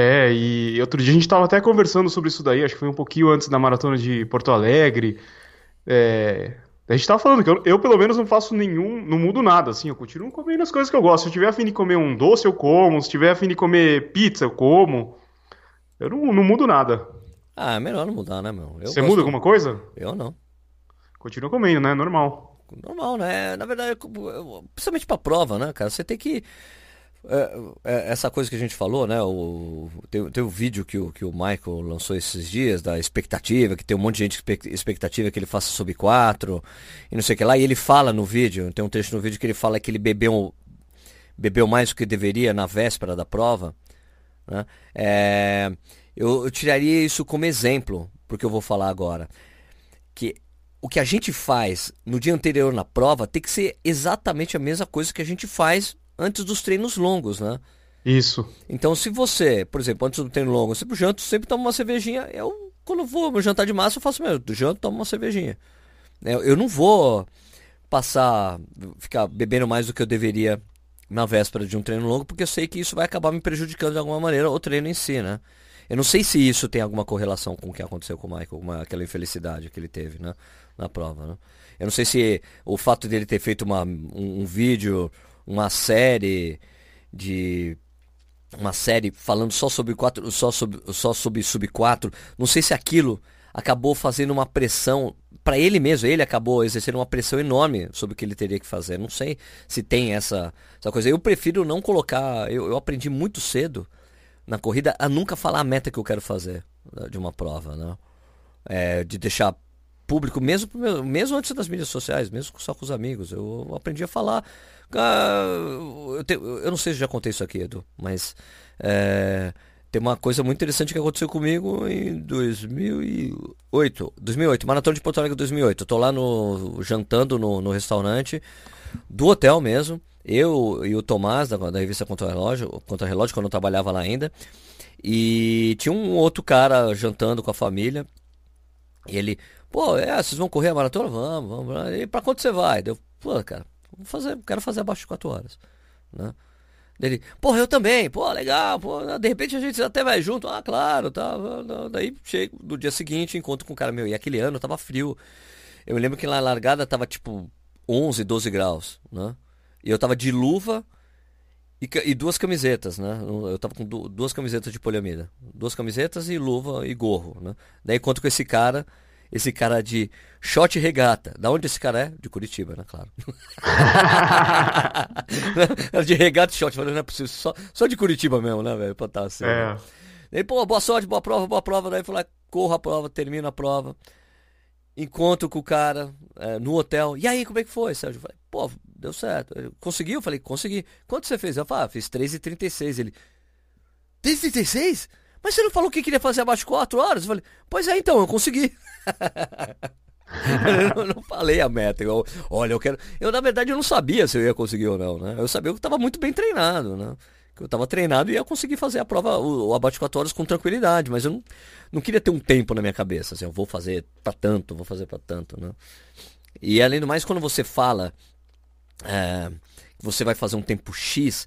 É, e outro dia a gente estava até conversando sobre isso daí, acho que foi um pouquinho antes da maratona de Porto Alegre. É, a gente estava falando que eu, eu, pelo menos, não faço nenhum, não mudo nada, assim, eu continuo comendo as coisas que eu gosto. Se eu tiver afim de comer um doce, eu como. Se tiver afim de comer pizza, eu como. Eu não, não mudo nada. Ah, é melhor não mudar, né, meu? Eu Você gosto... muda alguma coisa? Eu não. Continua comendo, né? Normal. Normal, né? Na verdade, principalmente pra prova, né, cara? Você tem que essa coisa que a gente falou, né? O, tem, tem o vídeo que o, que o Michael lançou esses dias da expectativa, que tem um monte de gente expectativa que ele faça sub 4 e não sei o que lá. E ele fala no vídeo, tem um trecho no vídeo que ele fala que ele bebeu, bebeu mais do que deveria na véspera da prova. Né? É, eu, eu tiraria isso como exemplo, porque eu vou falar agora. Que o que a gente faz no dia anterior na prova tem que ser exatamente a mesma coisa que a gente faz antes dos treinos longos, né? Isso. Então, se você, por exemplo, antes do treino longo, você janta, sempre toma uma cervejinha. Eu, quando vou jantar de massa, eu faço mesmo. Do janto, tomo uma cervejinha. É, eu não vou passar, ficar bebendo mais do que eu deveria na véspera de um treino longo, porque eu sei que isso vai acabar me prejudicando de alguma maneira o treino em si, né? Eu não sei se isso tem alguma correlação com o que aconteceu com o Michael, uma, aquela infelicidade que ele teve né, na prova. Né? Eu não sei se o fato dele ter feito uma, um, um vídeo uma série de uma série falando só sobre quatro, só sobre, só sobre sub 4. Não sei se aquilo acabou fazendo uma pressão para ele mesmo, ele acabou exercendo uma pressão enorme sobre o que ele teria que fazer. Não sei se tem essa, essa coisa. Eu prefiro não colocar. Eu, eu aprendi muito cedo na corrida a nunca falar a meta que eu quero fazer né, de uma prova, né? É, de deixar público, mesmo, mesmo antes das mídias sociais, mesmo só com os amigos. Eu aprendi a falar eu, te, eu, não sei se já contei isso aqui, Edu, mas é, tem uma coisa muito interessante que aconteceu comigo em 2008. 2008, Maratona de Porto Alegre 2008. Eu tô lá no, jantando no, no restaurante do hotel mesmo. Eu e o Tomás, da, da revista Contra Relógio, Contra Relógio, quando eu trabalhava lá ainda. E tinha um outro cara jantando com a família. E ele, pô, é, vocês vão correr a maratona? Vamos, vamos. E pra quanto você vai? Eu, pô, cara, Vou fazer, quero fazer abaixo de 4 horas. Né? Dele, porra, eu também, pô, legal, pô, de repente a gente até vai junto, ah, claro, tá. Daí chego no dia seguinte, encontro com o cara meu, e aquele ano tava frio. Eu me lembro que na largada tava tipo 11, 12 graus, né? E eu tava de luva e, e duas camisetas, né? Eu tava com duas camisetas de poliamida. Duas camisetas e luva e gorro, né? Daí encontro com esse cara esse cara de shot regata. Da onde esse cara é? De Curitiba, né? Claro. de regata e shot. Falei, não é possível. Só, só de Curitiba mesmo, né, velho? Pra estar assim. É. Né? Daí, pô, boa sorte, boa prova, boa prova. Daí falei, corro a prova, termino a prova. Encontro com o cara é, no hotel. E aí, como é que foi, Sérgio? Eu falei, pô, deu certo. Ele, Conseguiu? Eu falei, consegui. Quanto você fez? Eu falei, ah, fiz 3,36. Ele, 3,36? Mas você não falou que queria fazer abaixo de 4 horas? Eu falei, pois é, então, eu consegui. eu não falei a meta. Eu, olha, eu quero. Eu, na verdade, eu não sabia se eu ia conseguir ou não, né? Eu sabia que eu estava muito bem treinado, né? Que eu estava treinado e ia conseguir fazer a prova, o, o abate 4 horas com tranquilidade, mas eu não, não queria ter um tempo na minha cabeça, assim, eu vou fazer para tanto, vou fazer para tanto, né? E além do mais, quando você fala é, você vai fazer um tempo X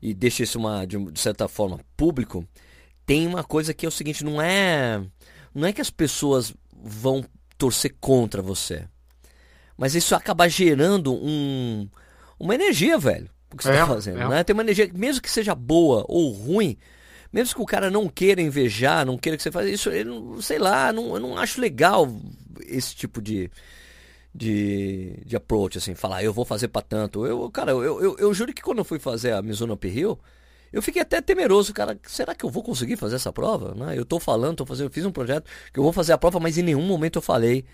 e deixa isso uma, de, de certa forma público, tem uma coisa que é o seguinte, não é não é que as pessoas vão torcer contra você. Mas isso acaba gerando um, uma energia, velho. O que você está é, fazendo, é. né? Tem uma energia, mesmo que seja boa ou ruim, mesmo que o cara não queira invejar, não queira que você faça isso, ele, sei lá, não, eu não acho legal esse tipo de, de, de approach, assim, falar, eu vou fazer para tanto. Eu, cara, eu, eu, eu, juro que quando eu fui fazer a Mizuno Uphill, eu fiquei até temeroso, cara, será que eu vou conseguir fazer essa prova? Né? Eu tô falando, tô fazendo, eu fiz um projeto que eu vou fazer a prova, mas em nenhum momento eu falei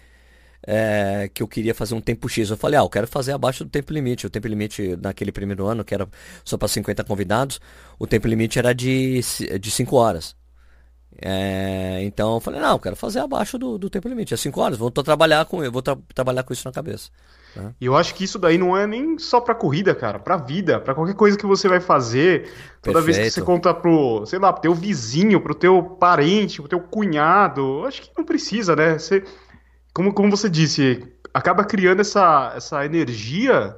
é, que eu queria fazer um tempo X. Eu falei, ah, eu quero fazer abaixo do tempo limite. O tempo limite naquele primeiro ano, que era só para 50 convidados, o tempo limite era de, de 5 horas. É, então eu falei, não, eu quero fazer abaixo do, do tempo limite. É 5 horas, vou trabalhar com, eu vou tra trabalhar com isso na cabeça. Né? E eu acho que isso daí não é nem só pra corrida, cara, pra vida, pra qualquer coisa que você vai fazer. Toda Perfeito. vez que você conta pro, sei lá, pro teu vizinho, pro teu parente, pro teu cunhado, acho que não precisa, né? Você, como, como você disse, acaba criando essa, essa energia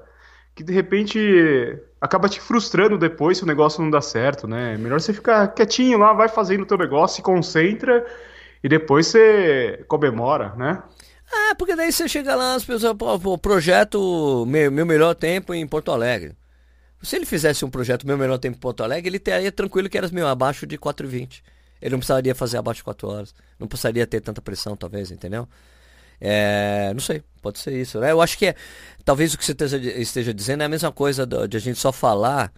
que de repente acaba te frustrando depois se o negócio não dá certo, né? É melhor você ficar quietinho lá, vai fazendo o teu negócio, se concentra e depois você comemora, né? Ah, porque daí você chega lá, as pessoas, pô, projeto meu, meu melhor tempo em Porto Alegre. Se ele fizesse um projeto meu melhor tempo em Porto Alegre, ele teria tranquilo que era meu, abaixo de 4,20. Ele não precisaria fazer abaixo de 4 horas. Não precisaria ter tanta pressão, talvez, entendeu? É, não sei, pode ser isso. Né? Eu acho que é, talvez o que você esteja dizendo é a mesma coisa de a gente só falar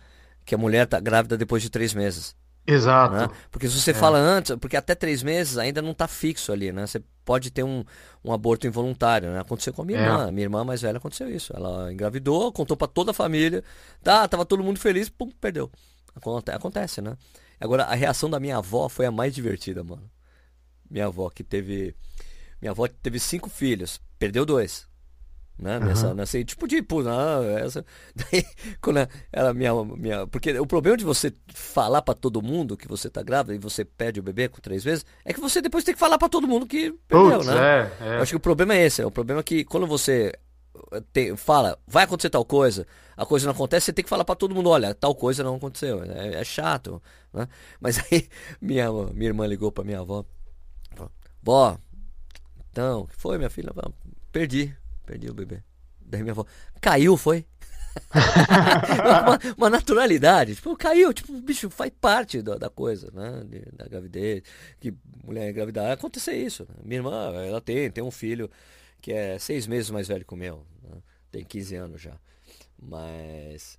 que a mulher está grávida depois de três meses. Exato. Né? Porque se você é. fala antes, porque até três meses ainda não está fixo ali, né? Você pode ter um, um aborto involuntário, né? Aconteceu com a minha é. irmã. Minha irmã mais velha aconteceu isso. Ela engravidou, contou para toda a família. Tá, tava todo mundo feliz, pum, perdeu. Acontece, né? Agora, a reação da minha avó foi a mais divertida, mano. Minha avó, que teve. Minha avó teve cinco filhos, perdeu dois né? Nessa, uhum. nessa, tipo, tipo, não, essa. Daí, quando ela minha, minha. Porque o problema de você falar para todo mundo que você tá grávida e você perde o bebê com três vezes, é que você depois tem que falar para todo mundo que perdeu, né? É, é. Eu acho que o problema é esse. É o problema é que quando você tem, fala, vai acontecer tal coisa, a coisa não acontece, você tem que falar para todo mundo, olha, tal coisa não aconteceu. É, é chato, né? Mas aí minha, minha irmã ligou para minha avó. Vó, então, o que foi, minha filha? Perdi. Perdi o bebê. Daí minha avó, caiu, foi? uma, uma, naturalidade. Tipo, caiu, tipo, bicho faz parte da, da coisa, né? De, da gravidez. Que mulher engravidar, acontecer isso. Né? Minha irmã, ela tem, tem um filho que é seis meses mais velho que o meu. Né? Tem 15 anos já. Mas.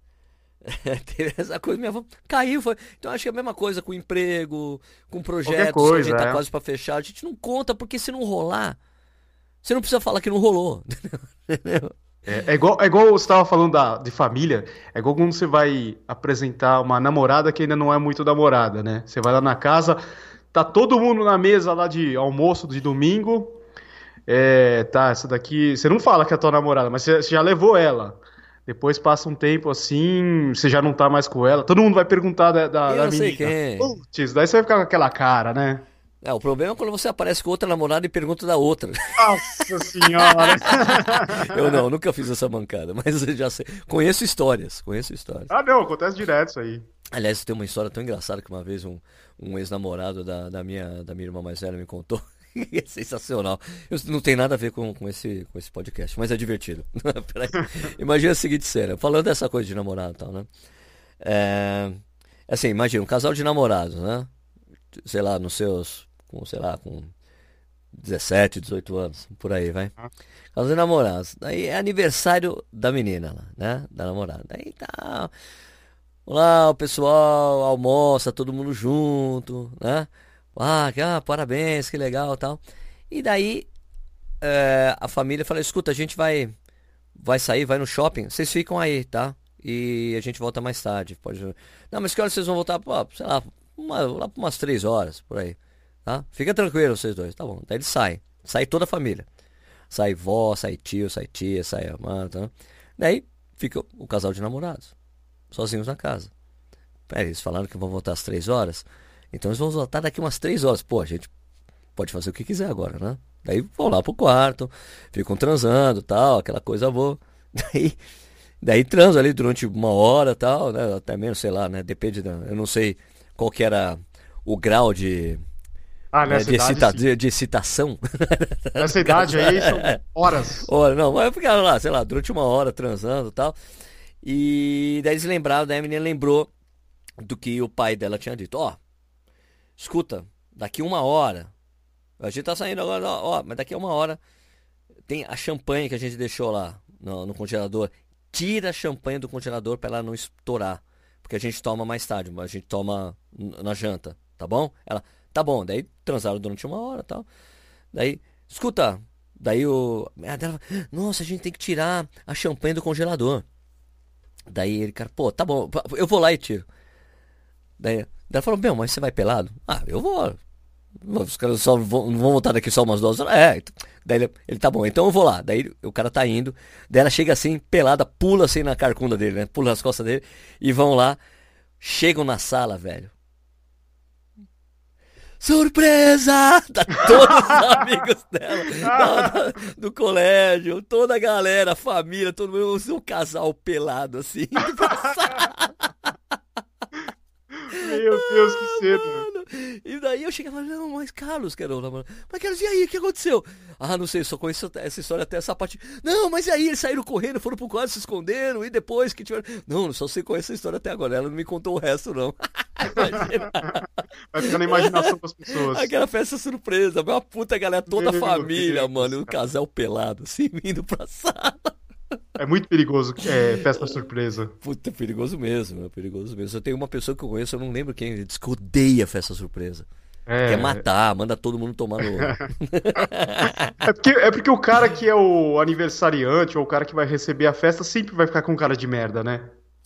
teve essa coisa, minha avó caiu. Foi. Então acho que é a mesma coisa com emprego, com projetos coisa, que a gente tá é. quase para fechar. A gente não conta, porque se não rolar você não precisa falar que não rolou. É, é, igual, é igual você estava falando da, de família, é igual quando você vai apresentar uma namorada que ainda não é muito namorada, né? Você vai lá na casa, tá todo mundo na mesa lá de almoço de domingo. É, tá, essa daqui. Você não fala que é a tua namorada, mas você, você já levou ela. Depois passa um tempo assim, você já não tá mais com ela. Todo mundo vai perguntar da, da, Eu da menina. Sei quem. Putz, daí você vai ficar com aquela cara, né? É, o problema é quando você aparece com outra namorada e pergunta da outra. Nossa senhora! eu não, nunca fiz essa bancada, mas eu já sei. Conheço histórias, conheço histórias. Ah, não, acontece direto isso aí. Aliás, tem uma história tão engraçada que uma vez um, um ex-namorado da, da, minha, da minha irmã mais velha me contou. é sensacional. Eu, não tem nada a ver com, com, esse, com esse podcast, mas é divertido. imagina a seguinte cena, falando dessa coisa de namorado e tal, né? É, assim, imagina, um casal de namorados, né? Sei lá, nos seus com, sei lá, com 17, 18 anos, por aí, vai. Casal de namorados. Daí é aniversário da menina lá, né? Da namorada. Daí tá. Olá, o pessoal almoça, todo mundo junto, né? Ah, que, ah parabéns, que legal tal. E daí é, a família fala, escuta, a gente vai vai sair, vai no shopping, vocês ficam aí, tá? E a gente volta mais tarde. Pode... Não, mas que hora vocês vão voltar? Pô, sei lá, uma, lá por umas três horas, por aí. Tá? Fica tranquilo vocês dois, tá bom. Daí ele sai. Sai toda a família. Sai vó, sai tio, sai tia, sai mãe, tá? Daí fica o casal de namorados. Sozinhos na casa. Pera, eles falaram que vão voltar às três horas. Então eles vão voltar daqui umas três horas. Pô, a gente pode fazer o que quiser agora, né? Daí vão lá pro quarto, ficam transando tal, aquela coisa boa. Daí Daí transo ali durante uma hora tal, né? Até menos, sei lá, né? Depende da. Eu não sei qual que era o grau de. Ah, né, nessa de, idade, excita- de, de excitação. Nessa idade aí são horas. Ora, não, mas ficaram lá, sei lá, durante uma hora transando e tal. E daí eles lembraram, daí a menina lembrou do que o pai dela tinha dito. Ó, escuta, daqui uma hora, a gente tá saindo agora, ó, mas daqui a uma hora tem a champanhe que a gente deixou lá no, no congelador. Tira a champanhe do congelador pra ela não estourar. Porque a gente toma mais tarde, a gente toma na janta, tá bom? Ela, tá bom, daí transaram durante uma hora tal. Daí, escuta, daí o. A dela, nossa, a gente tem que tirar a champanhe do congelador. Daí ele, cara, pô, tá bom, eu vou lá e tiro. Daí ela falou, meu, mas você vai pelado? Ah, eu vou. Os caras só vão, vão voltar daqui só umas duas horas. É, então- daí ele, ele, tá bom, então eu vou lá. Daí o cara tá indo, daí ela chega assim, pelada, pula assim na carcunda dele, né? Pula nas costas dele e vão lá. Chegam na sala, velho. Surpresa! Tá todos os amigos dela, da- da- do colégio, toda a galera, a família, todo mundo, um casal pelado assim. Meu Deus, que cedo. Mano, E daí eu chegava, não, mas Carlos, Carola, mano. Mas Carlos, e aí, o que aconteceu? Ah, não sei, só conheço essa história até essa parte. Não, mas e aí, eles saíram correndo, foram pro quarto, se esconderam, e depois que tiveram. Não, só sei conhecer essa história até agora. Ela não me contou o resto, não. Vai ficar na imaginação das pessoas. Aquela festa surpresa, uma puta galera, toda a família, Deus, mano, e um casal pelado, assim, vindo pra sala. É muito perigoso é, festa surpresa. Puta, é perigoso mesmo, é perigoso mesmo. Eu tenho uma pessoa que eu conheço, eu não lembro quem, ele diz que odeia festa surpresa. É, Quer matar, manda todo mundo tomar no. é, porque, é porque o cara que é o aniversariante ou o cara que vai receber a festa sempre vai ficar com cara de merda, né?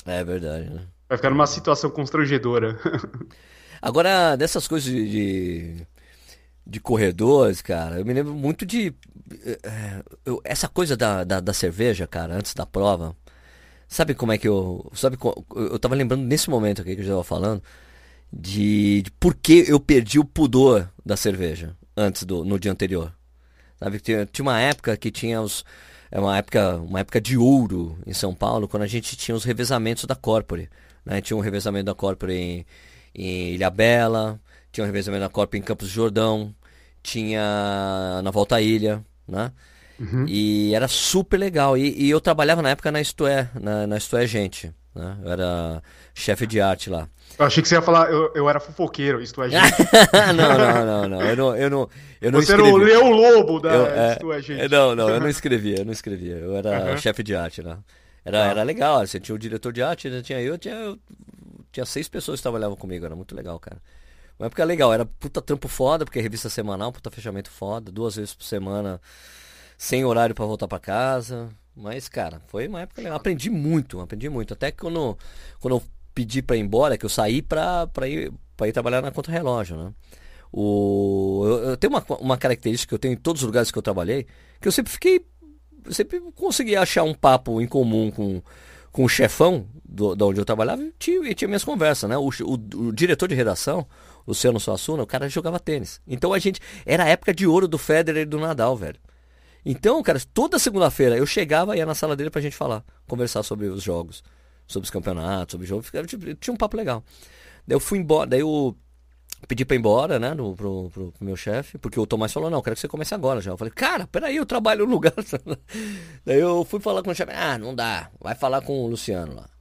É verdade, né? Vai ficar numa situação constrangedora. Agora, dessas coisas de, de, de corredores, cara, eu me lembro muito de. Eu- essa coisa da, da, da cerveja, cara, antes da prova. Sabe como é que eu. Sabe, eu tava lembrando nesse momento aqui que eu já tava falando. De, de por que eu perdi o pudor da cerveja antes do no dia anterior. Sabe, tinha, tinha uma época que tinha os. É uma época, uma época de ouro em São Paulo, quando a gente tinha os revezamentos da Corpore. Né? Tinha um revezamento da Corpore em, em Ilhabela, tinha um revezamento da Corpore em Campos do Jordão, tinha na Volta à Ilha, né? E era super legal. E, e eu trabalhava na época na Isto É, na, na Isto É Gente. Né? Eu era chefe de arte lá. Eu achei que você ia falar, eu, eu era fofoqueiro, isto é, gente. não, não, não, não. Eu não, eu não, eu não Você era escrevi. o Leão Lobo da Eu, é, isto é, gente. é, não, não, eu não escrevia, eu não escrevia. Eu era Aham. chefe de arte, né? Era, era legal, você tinha o diretor de arte, né? tinha eu, tinha, eu, tinha seis pessoas que trabalhavam comigo, era muito legal, cara. Uma época legal, era puta trampo foda, porque é revista semanal, puta fechamento foda, duas vezes por semana, sem horário pra voltar pra casa. Mas, cara, foi uma época legal. Aprendi muito, aprendi muito. Até que quando, quando eu pedi pra ir embora, que eu saí pra, pra, ir, pra ir trabalhar na contra-relógio, né? O, eu, eu tenho uma, uma característica que eu tenho em todos os lugares que eu trabalhei, que eu sempre fiquei. Eu sempre consegui achar um papo em comum com, com o chefão do, da onde eu trabalhava e tinha, e tinha minhas conversas, né? O, o, o diretor de redação, Luciano Suassuna, o cara jogava tênis. Então a gente. Era a época de ouro do Federer e do Nadal, velho. Então, cara, toda segunda-feira eu chegava e ia na sala dele pra gente falar, conversar sobre os jogos, sobre os campeonatos, sobre o jogo. Ficava, tipo, tinha um papo legal. Daí eu fui embora, daí eu pedi pra ir embora, né, no, pro, pro, pro meu chefe, porque o Tomás falou, não, quero que você comece agora já. Eu falei, cara, peraí, eu trabalho no lugar. daí eu fui falar com o chefe, ah, não dá, vai falar com o Luciano lá.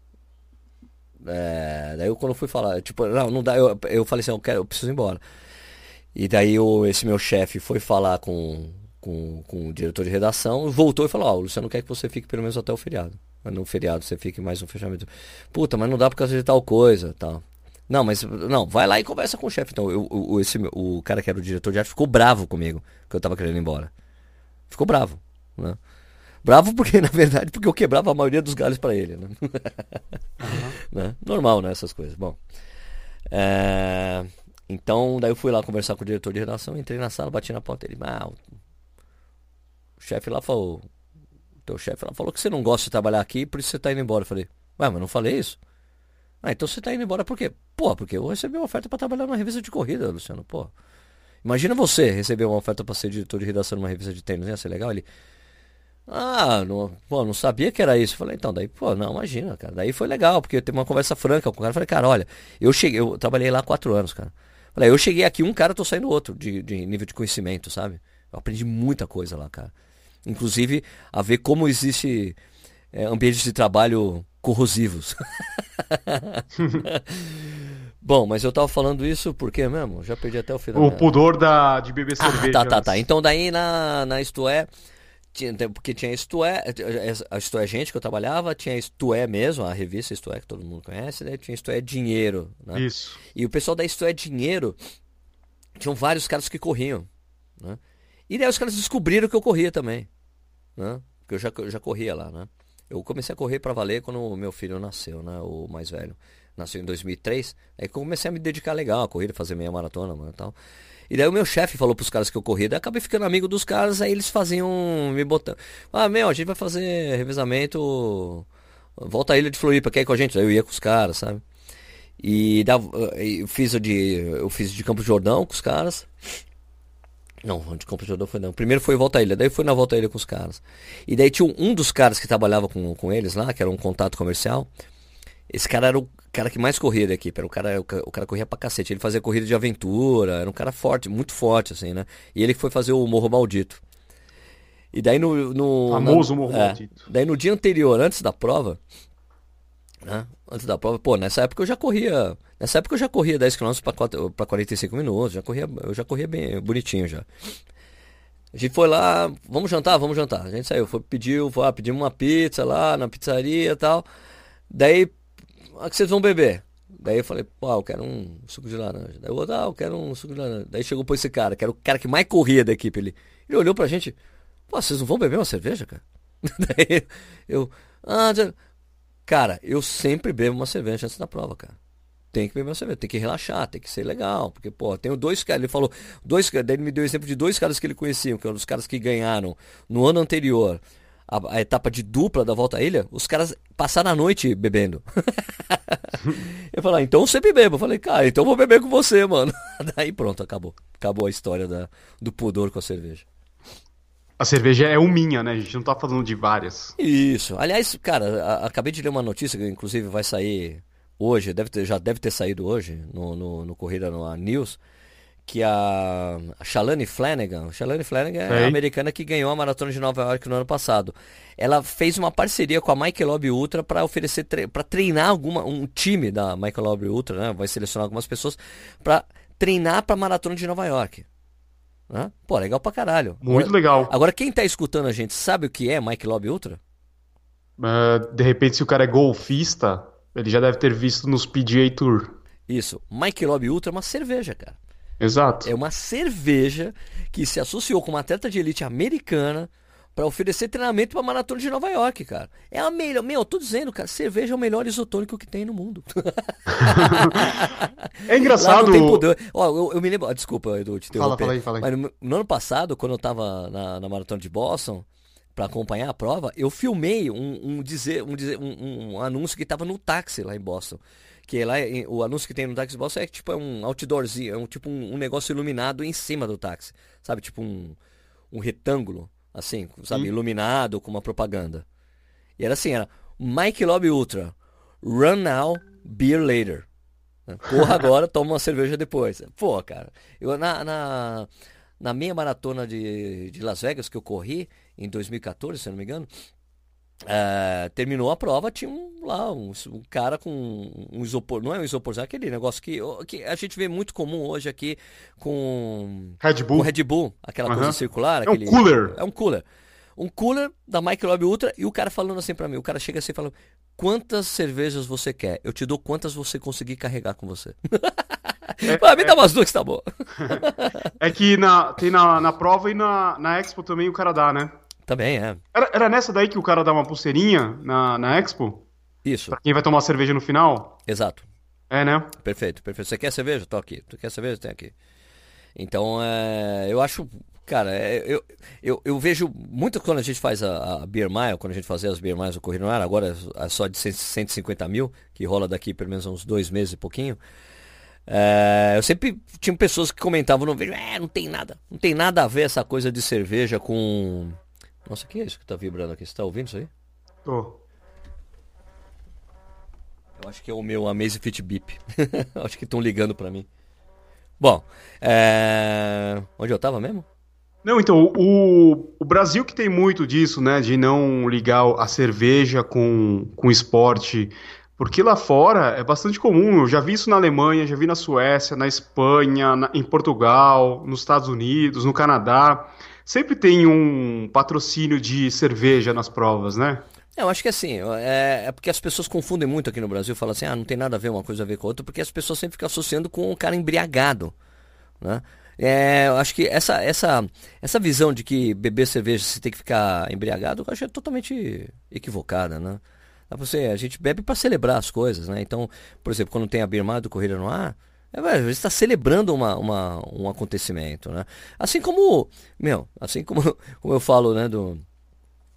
É, daí eu quando eu fui falar, tipo, não, não dá, eu, eu falei assim, eu, quero, eu preciso ir embora. E daí o, esse meu chefe foi falar com, com, com o diretor de redação, voltou e falou, ó, o Luciano quer que você fique pelo menos até o feriado. No feriado você fique mais um fechamento. Puta, mas não dá por causa de tal coisa, tal. Não, mas não, vai lá e conversa com o chefe. Então, eu, o, esse, o cara que era o diretor de arte ficou bravo comigo, que eu tava querendo ir embora. Ficou bravo, né? Bravo porque, na verdade, porque eu quebrava a maioria dos galhos pra ele, né? Né? Normal, né, essas coisas. Bom, É, então, daí eu fui lá conversar com o diretor de redação, entrei na sala, bati na porta dele. Ah, o chefe lá falou. O teu chefe lá falou que você não gosta de trabalhar aqui, por isso você tá indo embora. Eu falei, ué, mas não falei isso? Ah, então você tá indo embora por quê? Pô, porque eu recebi uma oferta para trabalhar numa revista de corrida, Luciano. Pô. Imagina você receber uma oferta para ser diretor de redação numa revista de tênis, ia ser legal? Ele. Ah, não, pô, não sabia que era isso. Eu falei, então, daí, pô, não, imagina, cara. Daí foi legal, porque eu teve uma conversa franca com o cara. Eu falei, cara, olha, eu cheguei, eu trabalhei lá há quatro anos, cara. Eu falei, eu cheguei aqui, um cara, eu tô saindo outro, de, de nível de conhecimento, sabe? Eu aprendi muita coisa lá, cara. Inclusive, a ver como existe é, ambientes de trabalho corrosivos. Bom, mas eu tava falando isso porque mesmo? Já perdi até o final. O pudor da, de beber ah, cerveja. Tá, tá, tá. Então daí na, na Isto É, tinha, porque tinha Isto É, a Isto É Gente que eu trabalhava, tinha Isto É mesmo, a revista Isto É que todo mundo conhece, né? Tinha Isto É Dinheiro, né? Isso. E o pessoal da Isto É Dinheiro, tinham vários caras que corriam, né? E daí os caras descobriram que eu corria também, né? Porque eu já, eu já corria lá, né? Eu comecei a correr para valer quando o meu filho nasceu, né? O mais velho. Nasceu em 2003. Aí comecei a me dedicar legal a corrida, fazer meia maratona e tal. E daí o meu chefe falou pros caras que eu corria, daí acabei ficando amigo dos caras, aí eles faziam, me botando. Ah, meu, a gente vai fazer revezamento. Volta à ilha de Floripa, quer ir com a gente? Aí eu ia com os caras, sabe? E eu fiz de. Eu fiz de Campo Jordão com os caras. Não, de Campos Jordão foi não. Primeiro foi Volta à Ilha, daí foi na Volta à Ilha com os caras. E daí tinha um, um, dos caras que trabalhava com, com eles lá, que era um contato comercial. Esse cara era o cara que mais corria da equipe. Era o cara, o, cara corria pra cacete. Ele fazia corrida de aventura, era um cara forte, muito forte, assim, né? E ele foi fazer o Morro Maldito. E daí no. no Famoso na, Morro é, Maldito. Daí no dia anterior, antes da prova, né? Antes da prova, pô, nessa época eu já corria. Nessa época eu já corria 10 km para 45 minutos, já corria, eu já corria bem bonitinho já. A gente foi lá, vamos jantar, vamos jantar. A gente saiu, foi, pediu, foi, ah, pedimos uma pizza lá na pizzaria e tal. Daí, o que vocês vão beber? Daí eu falei, pô, eu quero um suco de laranja. Daí eu outro, ah, eu quero um suco de laranja. Daí chegou por esse cara, que era o cara que mais corria da equipe ali. Ele olhou pra gente, pô, vocês não vão beber uma cerveja, cara? Daí eu, ah, Cara, eu sempre bebo uma cerveja antes da prova, cara. Tem que beber uma cerveja, tem que relaxar, tem que ser legal. Porque, pô, tenho dois caras, ele falou, dois daí ele me deu exemplo de dois caras que ele conhecia, que eram os caras que ganharam no ano anterior a, a, etapa de dupla da volta à ilha, os caras passaram a noite bebendo. eu falei, ah, então eu sempre bebo. Eu falei, cara, então eu vou beber com você, mano. Daí pronto, acabou. Acabou a história da, do pudor com a cerveja. A cerveja é uminha, né? A gente não tá falando de várias. Isso. Aliás, cara, a, acabei de ler uma notícia que inclusive vai sair hoje, deve ter, já deve ter saído hoje no, no, no Corrida no News, que a, Shalane Flanagan, Shalane Flanagan é a americana que ganhou a maratona de Nova York no ano passado. Ela fez uma parceria com a Michael Lobby Ultra para oferecer tre para treinar alguma um time da Michael Lobby Ultra, né? Vai selecionar algumas pessoas para treinar para a maratona de Nova York. Né? Pô, legal pra caralho. Muito agora, legal. Agora, quem tá escutando a gente sabe o que é Mike Lobby Ultra? Uh, de repente, se o cara é golfista, ele já deve ter visto nos PGA Tour. Isso. Mike Lobby Ultra é uma cerveja, cara. Exato. É uma cerveja que se associou com uma atleta de elite americana para oferecer treinamento para maratona de Nova York, cara. É a melhor, meu, eu tô dizendo, cara, cerveja é o melhor isotônico que tem no mundo. é engraçado. Lá não tem Ó, eu, eu, me lembro, desculpa, Edu, te fala, fala aí, fala aí. Mas no, no, ano passado, quando eu tava na, na maratona de Boston, para acompanhar a prova, eu filmei um, um dizer, um, dizer um, um, anúncio que tava no táxi lá em Boston. Que lá, o anúncio que tem no táxi de Boston é tipo é um outdoorzinho, é um tipo um, um negócio iluminado em cima do táxi. Sabe, tipo um, um retângulo assim, sabe, iluminado com uma propaganda. E era assim, era Mike Lobby Ultra, run now, beer later. Corra agora, toma uma cerveja depois. Pô, cara, eu na, na, na meia maratona de, de Las Vegas que eu corri em 2014, se eu não me engano, é, terminou a prova, tinha um, lá um, um, cara com um isopor, não é um isopor, é aquele negócio que, que a gente vê muito comum hoje aqui com Red Bull, com Red Bull aquela uhum. coisa circular. É aquele, um cooler. É um cooler. Um cooler da Microbe Ultra e o cara falando assim para mim, o cara chega assim falando, quantas cervejas você quer? Eu te dou quantas você conseguir carregar com você. É, pra mim é, dá umas duas, tá bom. é que na, tem na, na prova e na, na Expo também o cara dá, né? Também, é. Era, era nessa daí que o cara dá uma pulseirinha na, na Expo? Isso. Pra quem vai tomar cerveja no final? Exato. É, né? Perfeito, perfeito. Você quer cerveja? Tô aqui. Tu quer cerveja? Tem aqui. Então, é, eu acho, cara, é, eu, eu, eu, vejo muito quando a gente faz a, a Beer Mile, quando a gente fazia as Beer Miles do Corrida no Ar, agora é só de 150 mil, que rola daqui pelo menos uns dois meses e pouquinho. É, eu sempre tinha pessoas que comentavam no vídeo, é, não tem nada, não tem nada a ver essa coisa de cerveja com. Nossa, que é isso que tá vibrando aqui? Você tá ouvindo isso aí? Tô. Eu acho que é o meu Amazfit Beep. acho que estão ligando para mim. Bom, é... onde eu tava mesmo? Não, então, o, o Brasil que tem muito disso, né, de não ligar a cerveja com, com esporte porque lá fora é bastante comum, eu já vi isso na Alemanha, já vi na Suécia, na Espanha, na, em Portugal, nos Estados Unidos, no Canadá. Sempre tem um patrocínio de cerveja nas provas, né? Eu acho que assim, é, é, porque as pessoas confundem muito aqui no Brasil, falam assim, ah, não tem nada a ver uma coisa a ver com a outra, porque as pessoas sempre ficam associando com o cara embriagado, né? É, eu acho que essa, essa, essa visão de que beber cerveja você tem que ficar embriagado, eu acho que é totalmente equivocada, né? Você, a gente bebe para celebrar as coisas, né? Então, por exemplo, quando tem a Birma do Corrida no Ar, é, você está celebrando uma, uma, um acontecimento, né? Assim como, meu, assim como, como eu falo, né, do,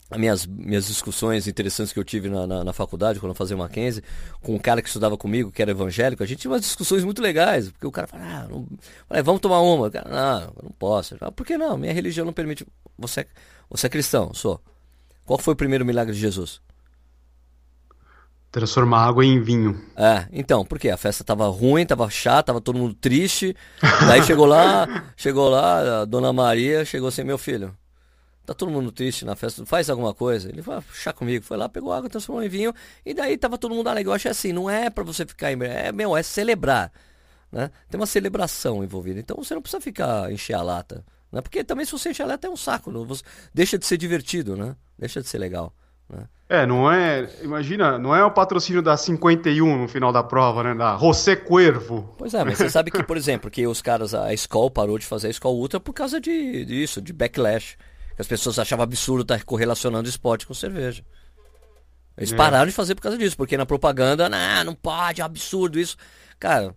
as minhas, minhas discussões interessantes que eu tive na, na, na, faculdade, quando eu fazia Mackenzie, com um cara que estudava comigo, que era evangélico, a gente tinha umas discussões muito legais, porque o cara fala, ah, não, falei, vamos tomar uma. Cara, não, não posso. Falo, Por que não? Minha religião não permite. Você, você é cristão? Sou. Qual foi o primeiro milagre de Jesus? Transformar água em vinho. É, então, porque a festa tava ruim, tava chata, tava todo mundo triste. Daí chegou lá, chegou lá, a dona Maria chegou assim, meu filho, tá todo mundo triste na festa, faz alguma coisa. Ele falou, chá comigo. Foi lá, pegou água, transformou em vinho, e daí tava todo mundo alegre. Eu acho assim, não é para você ficar em. É, meu, é celebrar. Né? Tem uma celebração envolvida. Então você não precisa ficar encher a lata. Né? Porque também se você encher a lata é um saco. Não? Você, deixa de ser divertido, né? Deixa de ser legal. Né? É, não é. Imagina, não é o patrocínio da 51 no final da prova, né? Da José Cuervo. Pois é, mas você sabe que, por exemplo, que os caras, a Skoll parou de fazer a Skoll Ultra por causa de, disso, de backlash. Que as pessoas achavam absurdo estar correlacionando esporte com cerveja. Eles é. pararam de fazer por causa disso, porque na propaganda, não, não pode, é absurdo isso. Cara,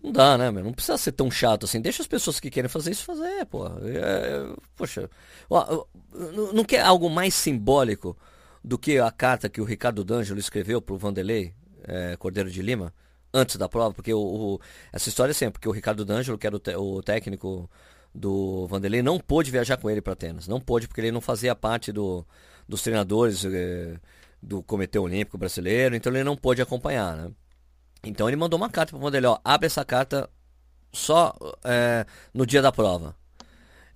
não dá, né, meu? Não precisa ser tão chato assim. Deixa as pessoas que querem fazer isso fazer, pô. É, poxa, não quer algo mais simbólico do que a carta que o Ricardo D'Angelo escreveu para o Vanderlei é, Cordeiro de Lima antes da prova? Porque o, o, essa história é sempre, porque o Ricardo D'Angelo, que era o, o técnico do Vanderlei, não pôde viajar com ele para Atenas. Não pôde, porque ele não fazia parte do, dos treinadores é, do Comitê Olímpico Brasileiro, então ele não pôde acompanhar, né? Então ele mandou uma carta para o Vanderlei, ó, abre essa carta só é, no dia da prova.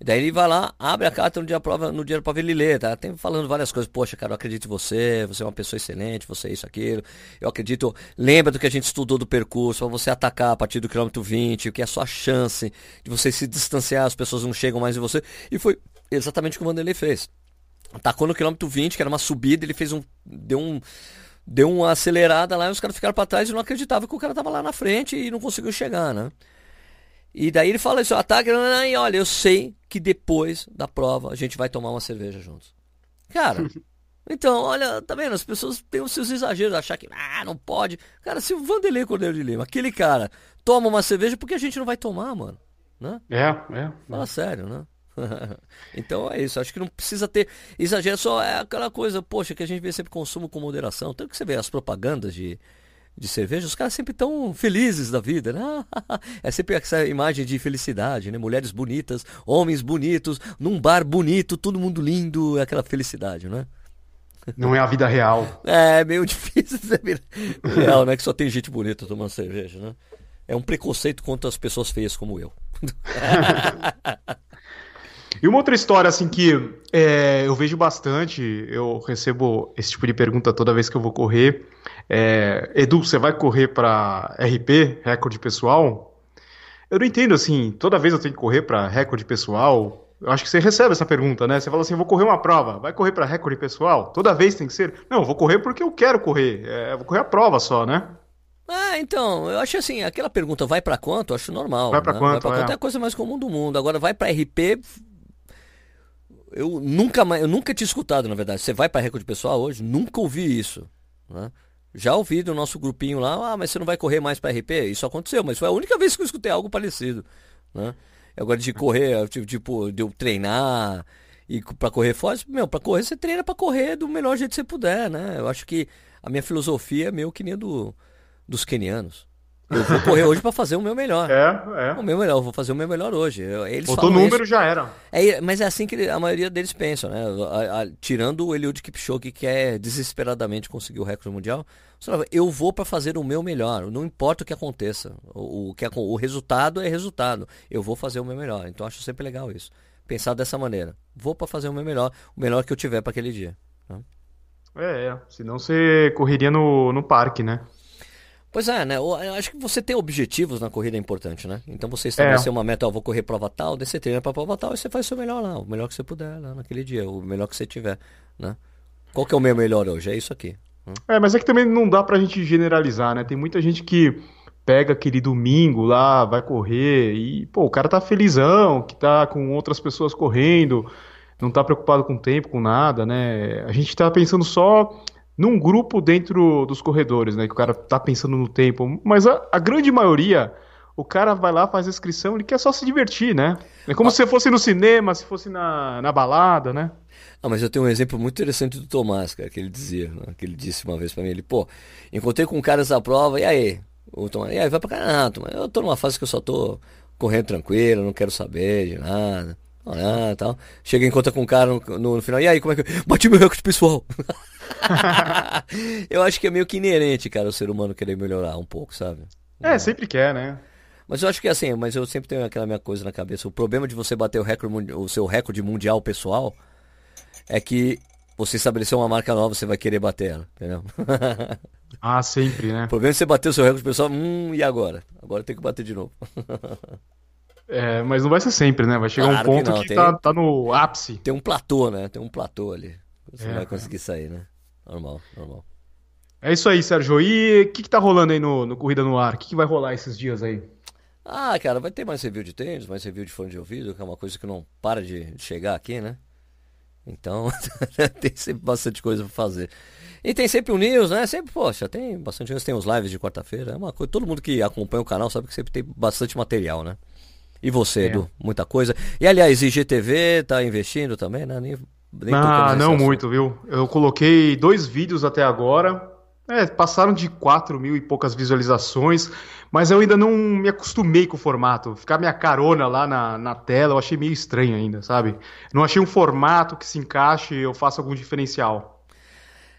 Daí ele vai lá, abre a carta no dia da prova, no dia da prova ele lê, tá? Tem falando várias coisas. Poxa, cara, eu acredito em você, você é uma pessoa excelente, você é isso, aquilo. Eu acredito, lembra do que a gente estudou do percurso, para você atacar a partir do quilômetro 20, o que é a sua chance de você se distanciar, as pessoas não chegam mais em você. E foi exatamente o que o Vanderlei fez. Atacou no quilômetro 20, que era uma subida, ele fez um. deu um deu uma acelerada lá e os caras ficaram para trás e não acreditavam que o cara tava lá na frente e não conseguiu chegar, né? E daí ele fala isso, ataque, e olha, eu sei que depois da prova a gente vai tomar uma cerveja juntos. Cara, então, olha, tá vendo? As pessoas têm os seus exageros, achar que, ah, não pode. Cara, se o Vanderlei Cordeiro de Lima, aquele cara, toma uma cerveja, por que a gente não vai tomar, mano? Né? É, é. Fala é. sério, né? então é isso, acho que não precisa ter exagero, só é aquela coisa, poxa, que a gente vê sempre consumo com moderação. Tanto que você vê as propagandas de de cerveja, os caras sempre tão felizes da vida, né? É sempre essa imagem de felicidade, né? Mulheres bonitas, homens bonitos, num bar bonito, todo mundo lindo, é aquela felicidade, né? Não é a vida real. É, meio difícil ser real, né? Que só tem gente bonita tomando cerveja, né? É um preconceito contra as pessoas feias como eu. E uma outra história, assim, que é, eu vejo bastante, eu recebo esse tipo de pergunta toda vez que eu vou correr. É, Edu, você vai correr para RP, recorde pessoal? Eu não entendo, assim, toda vez eu tenho que correr para recorde pessoal. Eu acho que você recebe essa pergunta, né? Você fala assim, vou correr uma prova, vai correr para recorde pessoal? Toda vez tem que ser? Não, vou correr porque eu quero correr, é, vou correr a prova só, né? Ah, então, eu acho assim, aquela pergunta vai para quanto, eu acho normal. Vai para né? quanto, vai pra quanto é. é a coisa mais comum do mundo. Agora vai para RP, eu nunca mais, eu nunca tinha escutado, na verdade. Você vai para recorde pessoal hoje? Nunca ouvi isso, né? Já ouvi do nosso grupinho lá, ah, mas você não vai correr mais para RP? Isso aconteceu, mas foi a única vez que eu escutei algo parecido, né? Agora de correr, tipo, de eu treinar e para correr fora, meu, para correr você treina para correr do melhor jeito que você puder, né? Eu acho que a minha filosofia é meio que nem do dos kenianos. Eu vou correr hoje para fazer o meu melhor. É, é. O meu melhor, eu vou fazer o meu melhor hoje. Eles Botou número, isso. já era. É, mas é assim que a maioria deles pensam, né? A, a, tirando o Eliud Kipchoge, que quer desesperadamente conseguir o recorde mundial, eu vou para fazer o meu melhor. Não importa o que aconteça. O, o, que, o resultado é resultado. Eu vou fazer o meu melhor. Então acho sempre legal isso. Pensar dessa maneira. Vou para fazer o meu melhor, o melhor que eu tiver para aquele dia. Né? É, é. Senão você correria no, no parque, né? Pois é, né? Eu acho que você ter objetivos na corrida é importante, né? Então você estabelecer é. uma meta, ó, vou correr prova tal, daí você treina pra prova tal e você faz o seu melhor lá, o melhor que você puder lá naquele dia, o melhor que você tiver, né? Qual que é o meu melhor hoje? É isso aqui. Hum? É, mas é que também não dá pra gente generalizar, né? Tem muita gente que pega aquele domingo lá, vai correr e, pô, o cara tá felizão, que tá com outras pessoas correndo, não tá preocupado com o tempo, com nada, né? A gente tá pensando só num grupo dentro dos corredores, né? Que o cara tá pensando no tempo. Mas a, a grande maioria, o cara vai lá, faz a inscrição, ele quer só se divertir, né? É como ah. se fosse no cinema, se fosse na, na balada, né? Ah, mas eu tenho um exemplo muito interessante do Tomás, cara, que ele dizia, né? que ele disse uma vez para mim, ele, pô, encontrei com um cara essa prova, e aí? O Tomás, e aí, vai pra cá, mas eu tô numa fase que eu só tô correndo tranquilo, não quero saber de nada. Ah, tal. Chega e encontra com um cara no, no, no, final. E aí, como é que. Bati meu recorde pessoal! eu acho que é meio que inerente, cara, o ser humano querer melhorar um pouco, sabe? É, sempre quer, né? Mas eu acho que assim, mas eu sempre tenho aquela minha coisa na cabeça. O problema de você bater o, recorde, o seu recorde mundial pessoal é que você estabeleceu uma marca nova, você vai querer bater ela, entendeu? ah, sempre, né? O problema é você bater o seu recorde pessoal, hum, e agora? Agora tem que bater de novo. é, mas não vai ser sempre, né? Vai chegar claro um ponto que, que tem, tá, tá no ápice. Tem um platô, né? Tem um platô ali. Você é, vai conseguir sair, né? Normal, normal. É isso aí, Sérgio. E o que, que tá rolando aí no, no Corrida no Ar? O que, que vai rolar esses dias aí? Ah, cara, vai ter mais review de tênis, mais review de fone de ouvido, que é uma coisa que não para de chegar aqui, né? Então, tem sempre bastante coisa pra fazer. E tem sempre o news, né? Sempre, poxa, tem bastante news, tem os lives de quarta-feira. É uma coisa, todo mundo que acompanha o canal sabe que sempre tem bastante material, né? E você, é. Edu? Muita coisa. E aliás, IGTV tá investindo também, né? Nem nem ah, não muito, viu? Eu coloquei dois vídeos até agora. É, passaram de 4 mil e poucas visualizações, mas eu ainda não me acostumei com o formato. Ficar minha carona lá na, na tela, eu achei meio estranho ainda, sabe? Não achei um formato que se encaixe e eu faça algum diferencial.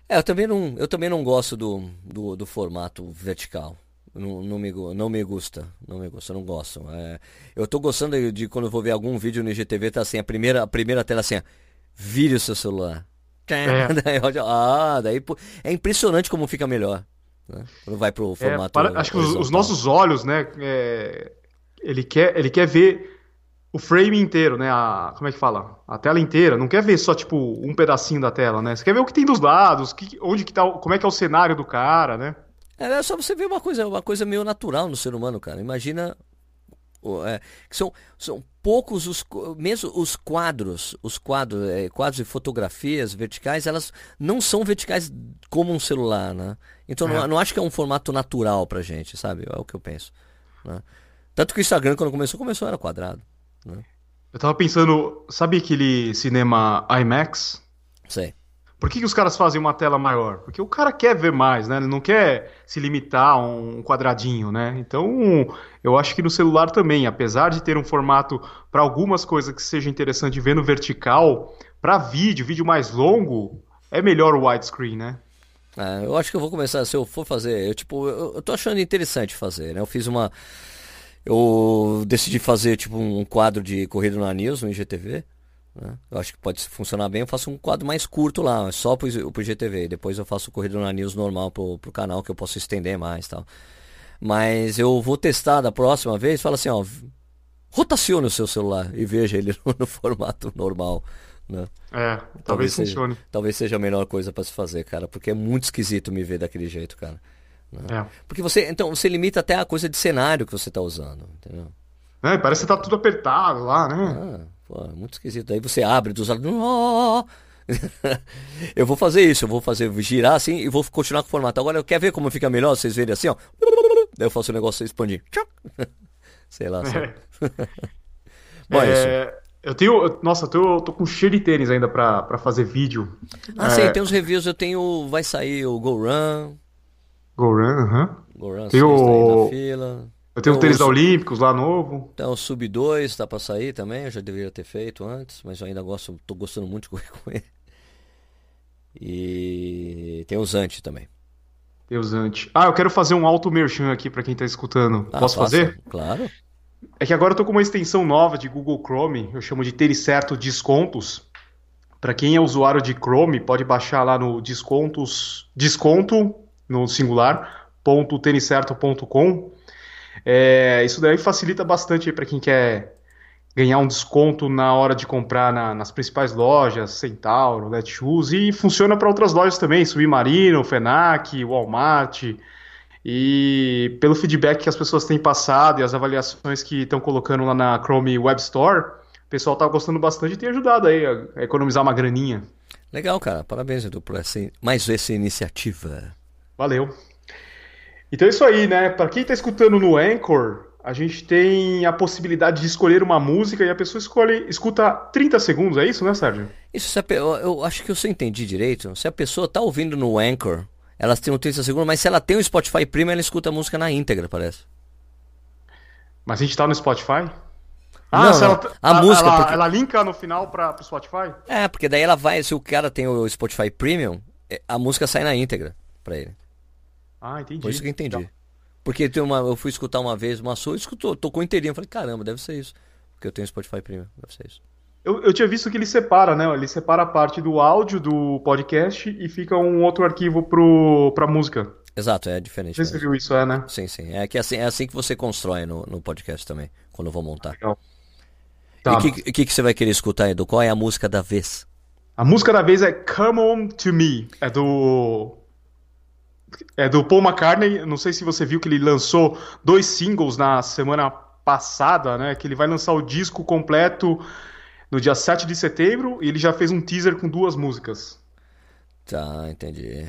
É, eu também não, eu também não gosto do, do, do formato vertical. Não, não, me, não me gusta, não me gusta, não gosto. É, eu tô gostando de, de, quando eu vou ver algum vídeo no IGTV, tá assim, a primeira, a primeira tela assim, vire o seu celular. É. ah, daí é impressionante como fica melhor. Né? Quando vai pro é, formato. É, para, acho que os, os, nossos olhos, né? É, ele, quer, ele quer ver o frame inteiro, né? A, como é que fala? A tela inteira. Não quer ver só, tipo, um pedacinho da tela, né? Você quer ver o que tem dos lados, que, onde que tá, como é que é o cenário do cara, né? É, é só você ver uma coisa, uma coisa meio natural no ser humano, cara. Imagina é, são, são poucos os mesmo os quadros os quadros é, quadros e fotografias verticais elas não são verticais como um celular né então é. não, não acho que é um formato natural pra gente sabe é o que eu penso né? tanto que o Instagram quando começou começou era quadrado né? eu tava pensando sabe aquele cinema IMAX sei por que, que os caras fazem uma tela maior? Porque o cara quer ver mais, né? Ele não quer se limitar a um quadradinho, né? Então, eu acho que no celular também, apesar de ter um formato para algumas coisas que seja interessante ver no vertical, para vídeo, vídeo mais longo, é melhor o widescreen, né? É, eu acho que eu vou começar, se eu for fazer, eu tipo, eu, eu tô achando interessante fazer, né? Eu fiz uma eu decidi fazer tipo um quadro de corrida na News no IGTV. Né? Eu acho que pode funcionar bem. Eu faço um quadro mais curto lá, só pro, pro GTV. Depois eu faço o Corrida na News normal pro, pro canal, que eu posso estender mais tal. Mas eu vou testar da próxima vez. Fala assim, ó. Rotacione o seu celular e veja ele no, no formato normal. Né? É, talvez, talvez funcione. Seja, talvez seja a melhor coisa para se fazer, cara. Porque é muito esquisito me ver daquele jeito, cara. Né? É. Porque você. Então, você limita até a coisa de cenário que você tá usando, entendeu? É, parece que tá tudo apertado lá, né? Ah. Pô, muito esquisito. Aí você abre dos lados. Oh, eu vou fazer isso, eu vou fazer girar assim e vou continuar com o formato. Agora, quer ver como fica melhor? Vocês verem assim, ó. Daí eu faço o negócio expandir. Sei lá. É. Bom, é, é eu tenho. Nossa, eu tô, eu tô com cheio de tênis ainda pra, pra fazer vídeo. Ah, é... sim, tem uns reviews. Eu tenho. Vai sair o Go Run. Go Run, aham. Uh -huh. Go Run, tem o... fila. Eu tenho o tênis da Olímpicos lá novo. Tem o Sub 2, tá pra sair também. Eu já deveria ter feito antes, mas eu ainda gosto, tô gostando muito de correr com ele. E tem o Zante também. Tem o Zante. Ah, eu quero fazer um auto merchan aqui para quem tá escutando. Ah, Posso faça. fazer? Claro. É que agora eu tô com uma extensão nova de Google Chrome, eu chamo de Ter Certo Descontos. Para quem é usuário de Chrome, pode baixar lá no descontos, desconto no singular, ponto tenicerto.com. É, isso daí facilita bastante para quem quer ganhar um desconto na hora de comprar na, nas principais lojas, Centauro, Netshoes, e funciona para outras lojas também, Submarino, Fenac, Walmart. E pelo feedback que as pessoas têm passado e as avaliações que estão colocando lá na Chrome Web Store, o pessoal está gostando bastante e tem ajudado aí a economizar uma graninha. Legal, cara. Parabéns, Edu, por essa, mais essa iniciativa. Valeu. Então é isso aí, né? Para quem está escutando no Anchor, a gente tem a possibilidade de escolher uma música e a pessoa escolhe, escuta 30 segundos, é isso, né, Sérgio? Isso, a, eu, eu, acho que eu só entendi direito. Se a pessoa está ouvindo no Anchor, elas têm um 30 segundos, mas se ela tem o Spotify Premium, ela escuta a música na íntegra, parece. Mas a gente tá no Spotify? Ah, não. Ela, a, a música. Ela, porque... ela linka no final para o Spotify? É, porque daí ela vai, se o cara tem o Spotify Premium, é, a música sai na íntegra para ele. Ah, entendi. Por isso que eu entendi. Porque tem uma, eu fui escutar uma vez uma sua, escutou, tocou inteirinho. Eu falei, caramba, deve ser isso. Porque eu tenho Spotify Premium, deve ser isso. Eu, eu tinha visto que ele separa, né? Ele separa a parte do áudio do podcast e fica um outro arquivo pro, pra música. Exato, é diferente. Você viu isso, é, né? Sim, sim. É, que assim, é assim que você constrói no, no podcast também, quando eu vou montar. Legal. Tá. E o que, que, que, você vai querer escutar, Edu? Qual é a música da vez? A música da vez é Come On To Me. É do... É do Paul McCartney. Não sei se você viu que ele lançou dois singles na semana passada, né? Que ele vai lançar o disco completo no dia 7 de setembro e ele já fez um teaser com duas músicas. Tá, entendi.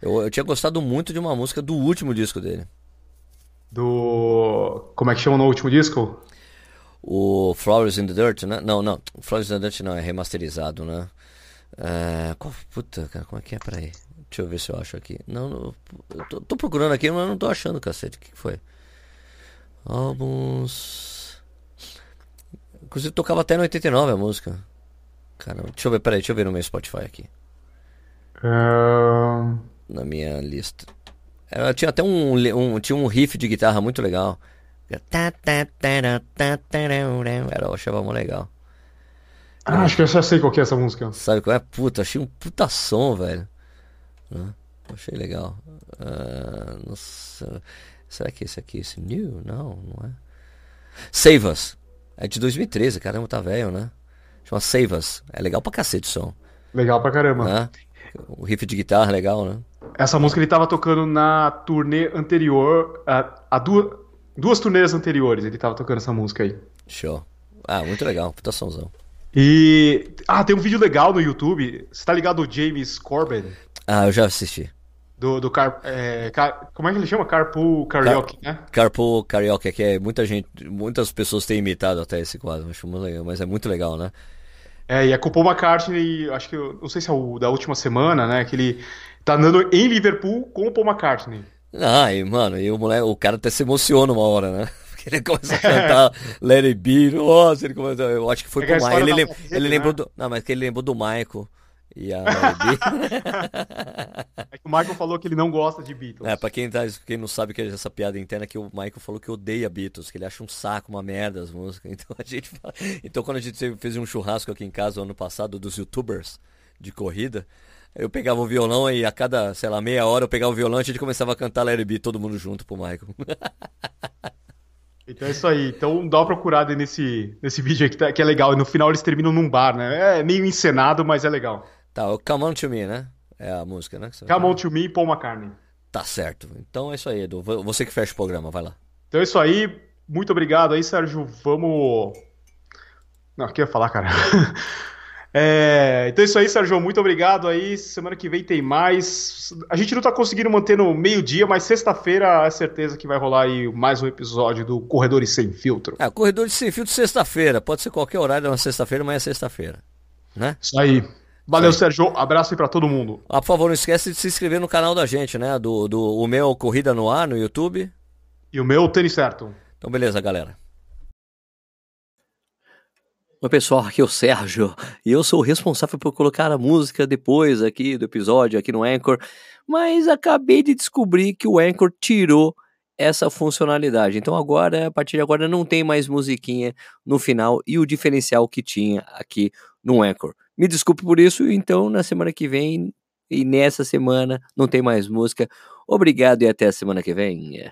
Eu, eu tinha gostado muito de uma música do último disco dele. Do. Como é que chama no último disco? O Flowers in the Dirt, né? Não, não. Flowers in the Dirt não, é remasterizado, né? É... Qual... Puta, cara, como é que é? Peraí. Deixa eu ver se eu acho aqui. Não, não eu tô, tô procurando aqui, mas não tô achando, cacete. O que foi? Álbuns. Inclusive tocava até no 89 a música. Caramba, deixa eu ver, peraí, deixa eu ver no meu Spotify aqui. Uh... Na minha lista. Ela tinha até um, um, tinha um riff de guitarra muito legal. Era, eu achava muito legal. Ah, acho que eu já sei qual que é essa música. Sabe qual é? Puta, achei um puta som, velho. Achei legal. Uh, nossa. Será que esse aqui, esse New? Não, não é. Save Us. É de 2013, caramba, tá velho, né? Chama Save Us. É legal pra cacete o som. Legal pra caramba. Né? O riff de guitarra é legal, né? Essa música ele tava tocando na turnê anterior, a, a duas, duas turnês anteriores ele tava tocando essa música aí. Show. Ah, muito legal, puta somzão. E. Ah, tem um vídeo legal no YouTube. Você tá ligado ao James Corbin? Ah, eu já assisti. Do, do car, é, car, como é que ele chama? Carpool Karaoke, car, né? Carpool Karaoke, que é muita gente, muitas pessoas têm imitado até esse quadro, acho muito legal, mas é muito legal, né? É, e é com o Paul McCartney, acho que, não sei se é o da última semana, né, que ele tá andando em Liverpool com o Paul McCartney. Ah, e, mano, e o moleque, o cara até se emociona uma hora, né? Porque ele começa a cantar Let It Be, nossa, ele começa, eu acho que foi é pro Michael, ele, lem, ele né? lembrou do, não, mas que ele lembrou do Michael, e a é que o Michael falou que ele não gosta de Beatles. É, pra quem, tá, quem não sabe que é essa piada interna, que o Michael falou que odeia Beatles, que ele acha um saco, uma merda as músicas. Então a gente fala... Então quando a gente fez um churrasco aqui em casa ano passado dos youtubers de corrida, eu pegava o violão e a cada, sei lá, meia hora eu pegava o violão e a gente começava a cantar Larry B, todo mundo junto pro Michael. Então é isso aí. Então dá uma procurada nesse, nesse vídeo aí que, tá, que é legal. E no final eles terminam num bar, né? É meio encenado, mas é legal. Tá, o Come On To Me, né? É a música, né? Come On To Me, Paul McCartney. Tá certo. Então é isso aí, Edu. Você que fecha o programa, vai lá. Então é isso aí. Muito obrigado aí, Sérgio. Vamos. Não, o que eu ia falar, cara? É, então é isso aí, Sérgio. Muito obrigado aí. Semana que vem tem mais. A gente não tá conseguindo manter no meio-dia, mas sexta-feira é certeza que vai rolar aí mais um episódio do Corredores Sem Filtro. É, Corredores Sem Filtro sexta-feira. Pode ser qualquer horário, é uma sexta-feira, mas é sexta-feira. Né? Isso aí. Valeu, aí. Sérgio. Abraço aí pra todo mundo. Ah, por favor, não esquece de se inscrever no canal da gente, né? Do, do o meu Corrida no Ar no YouTube. E o meu Tênis Certo. Então, beleza, galera. Oi pessoal, aqui é o Sérgio e eu sou o responsável por colocar a música depois aqui do episódio, aqui no Anchor, mas acabei de descobrir que o Anchor tirou essa funcionalidade. Então agora, a partir de agora, não tem mais musiquinha no final e o diferencial que tinha aqui no Anchor. Me desculpe por isso, então na semana que vem e nessa semana não tem mais música. Obrigado e até a semana que vem.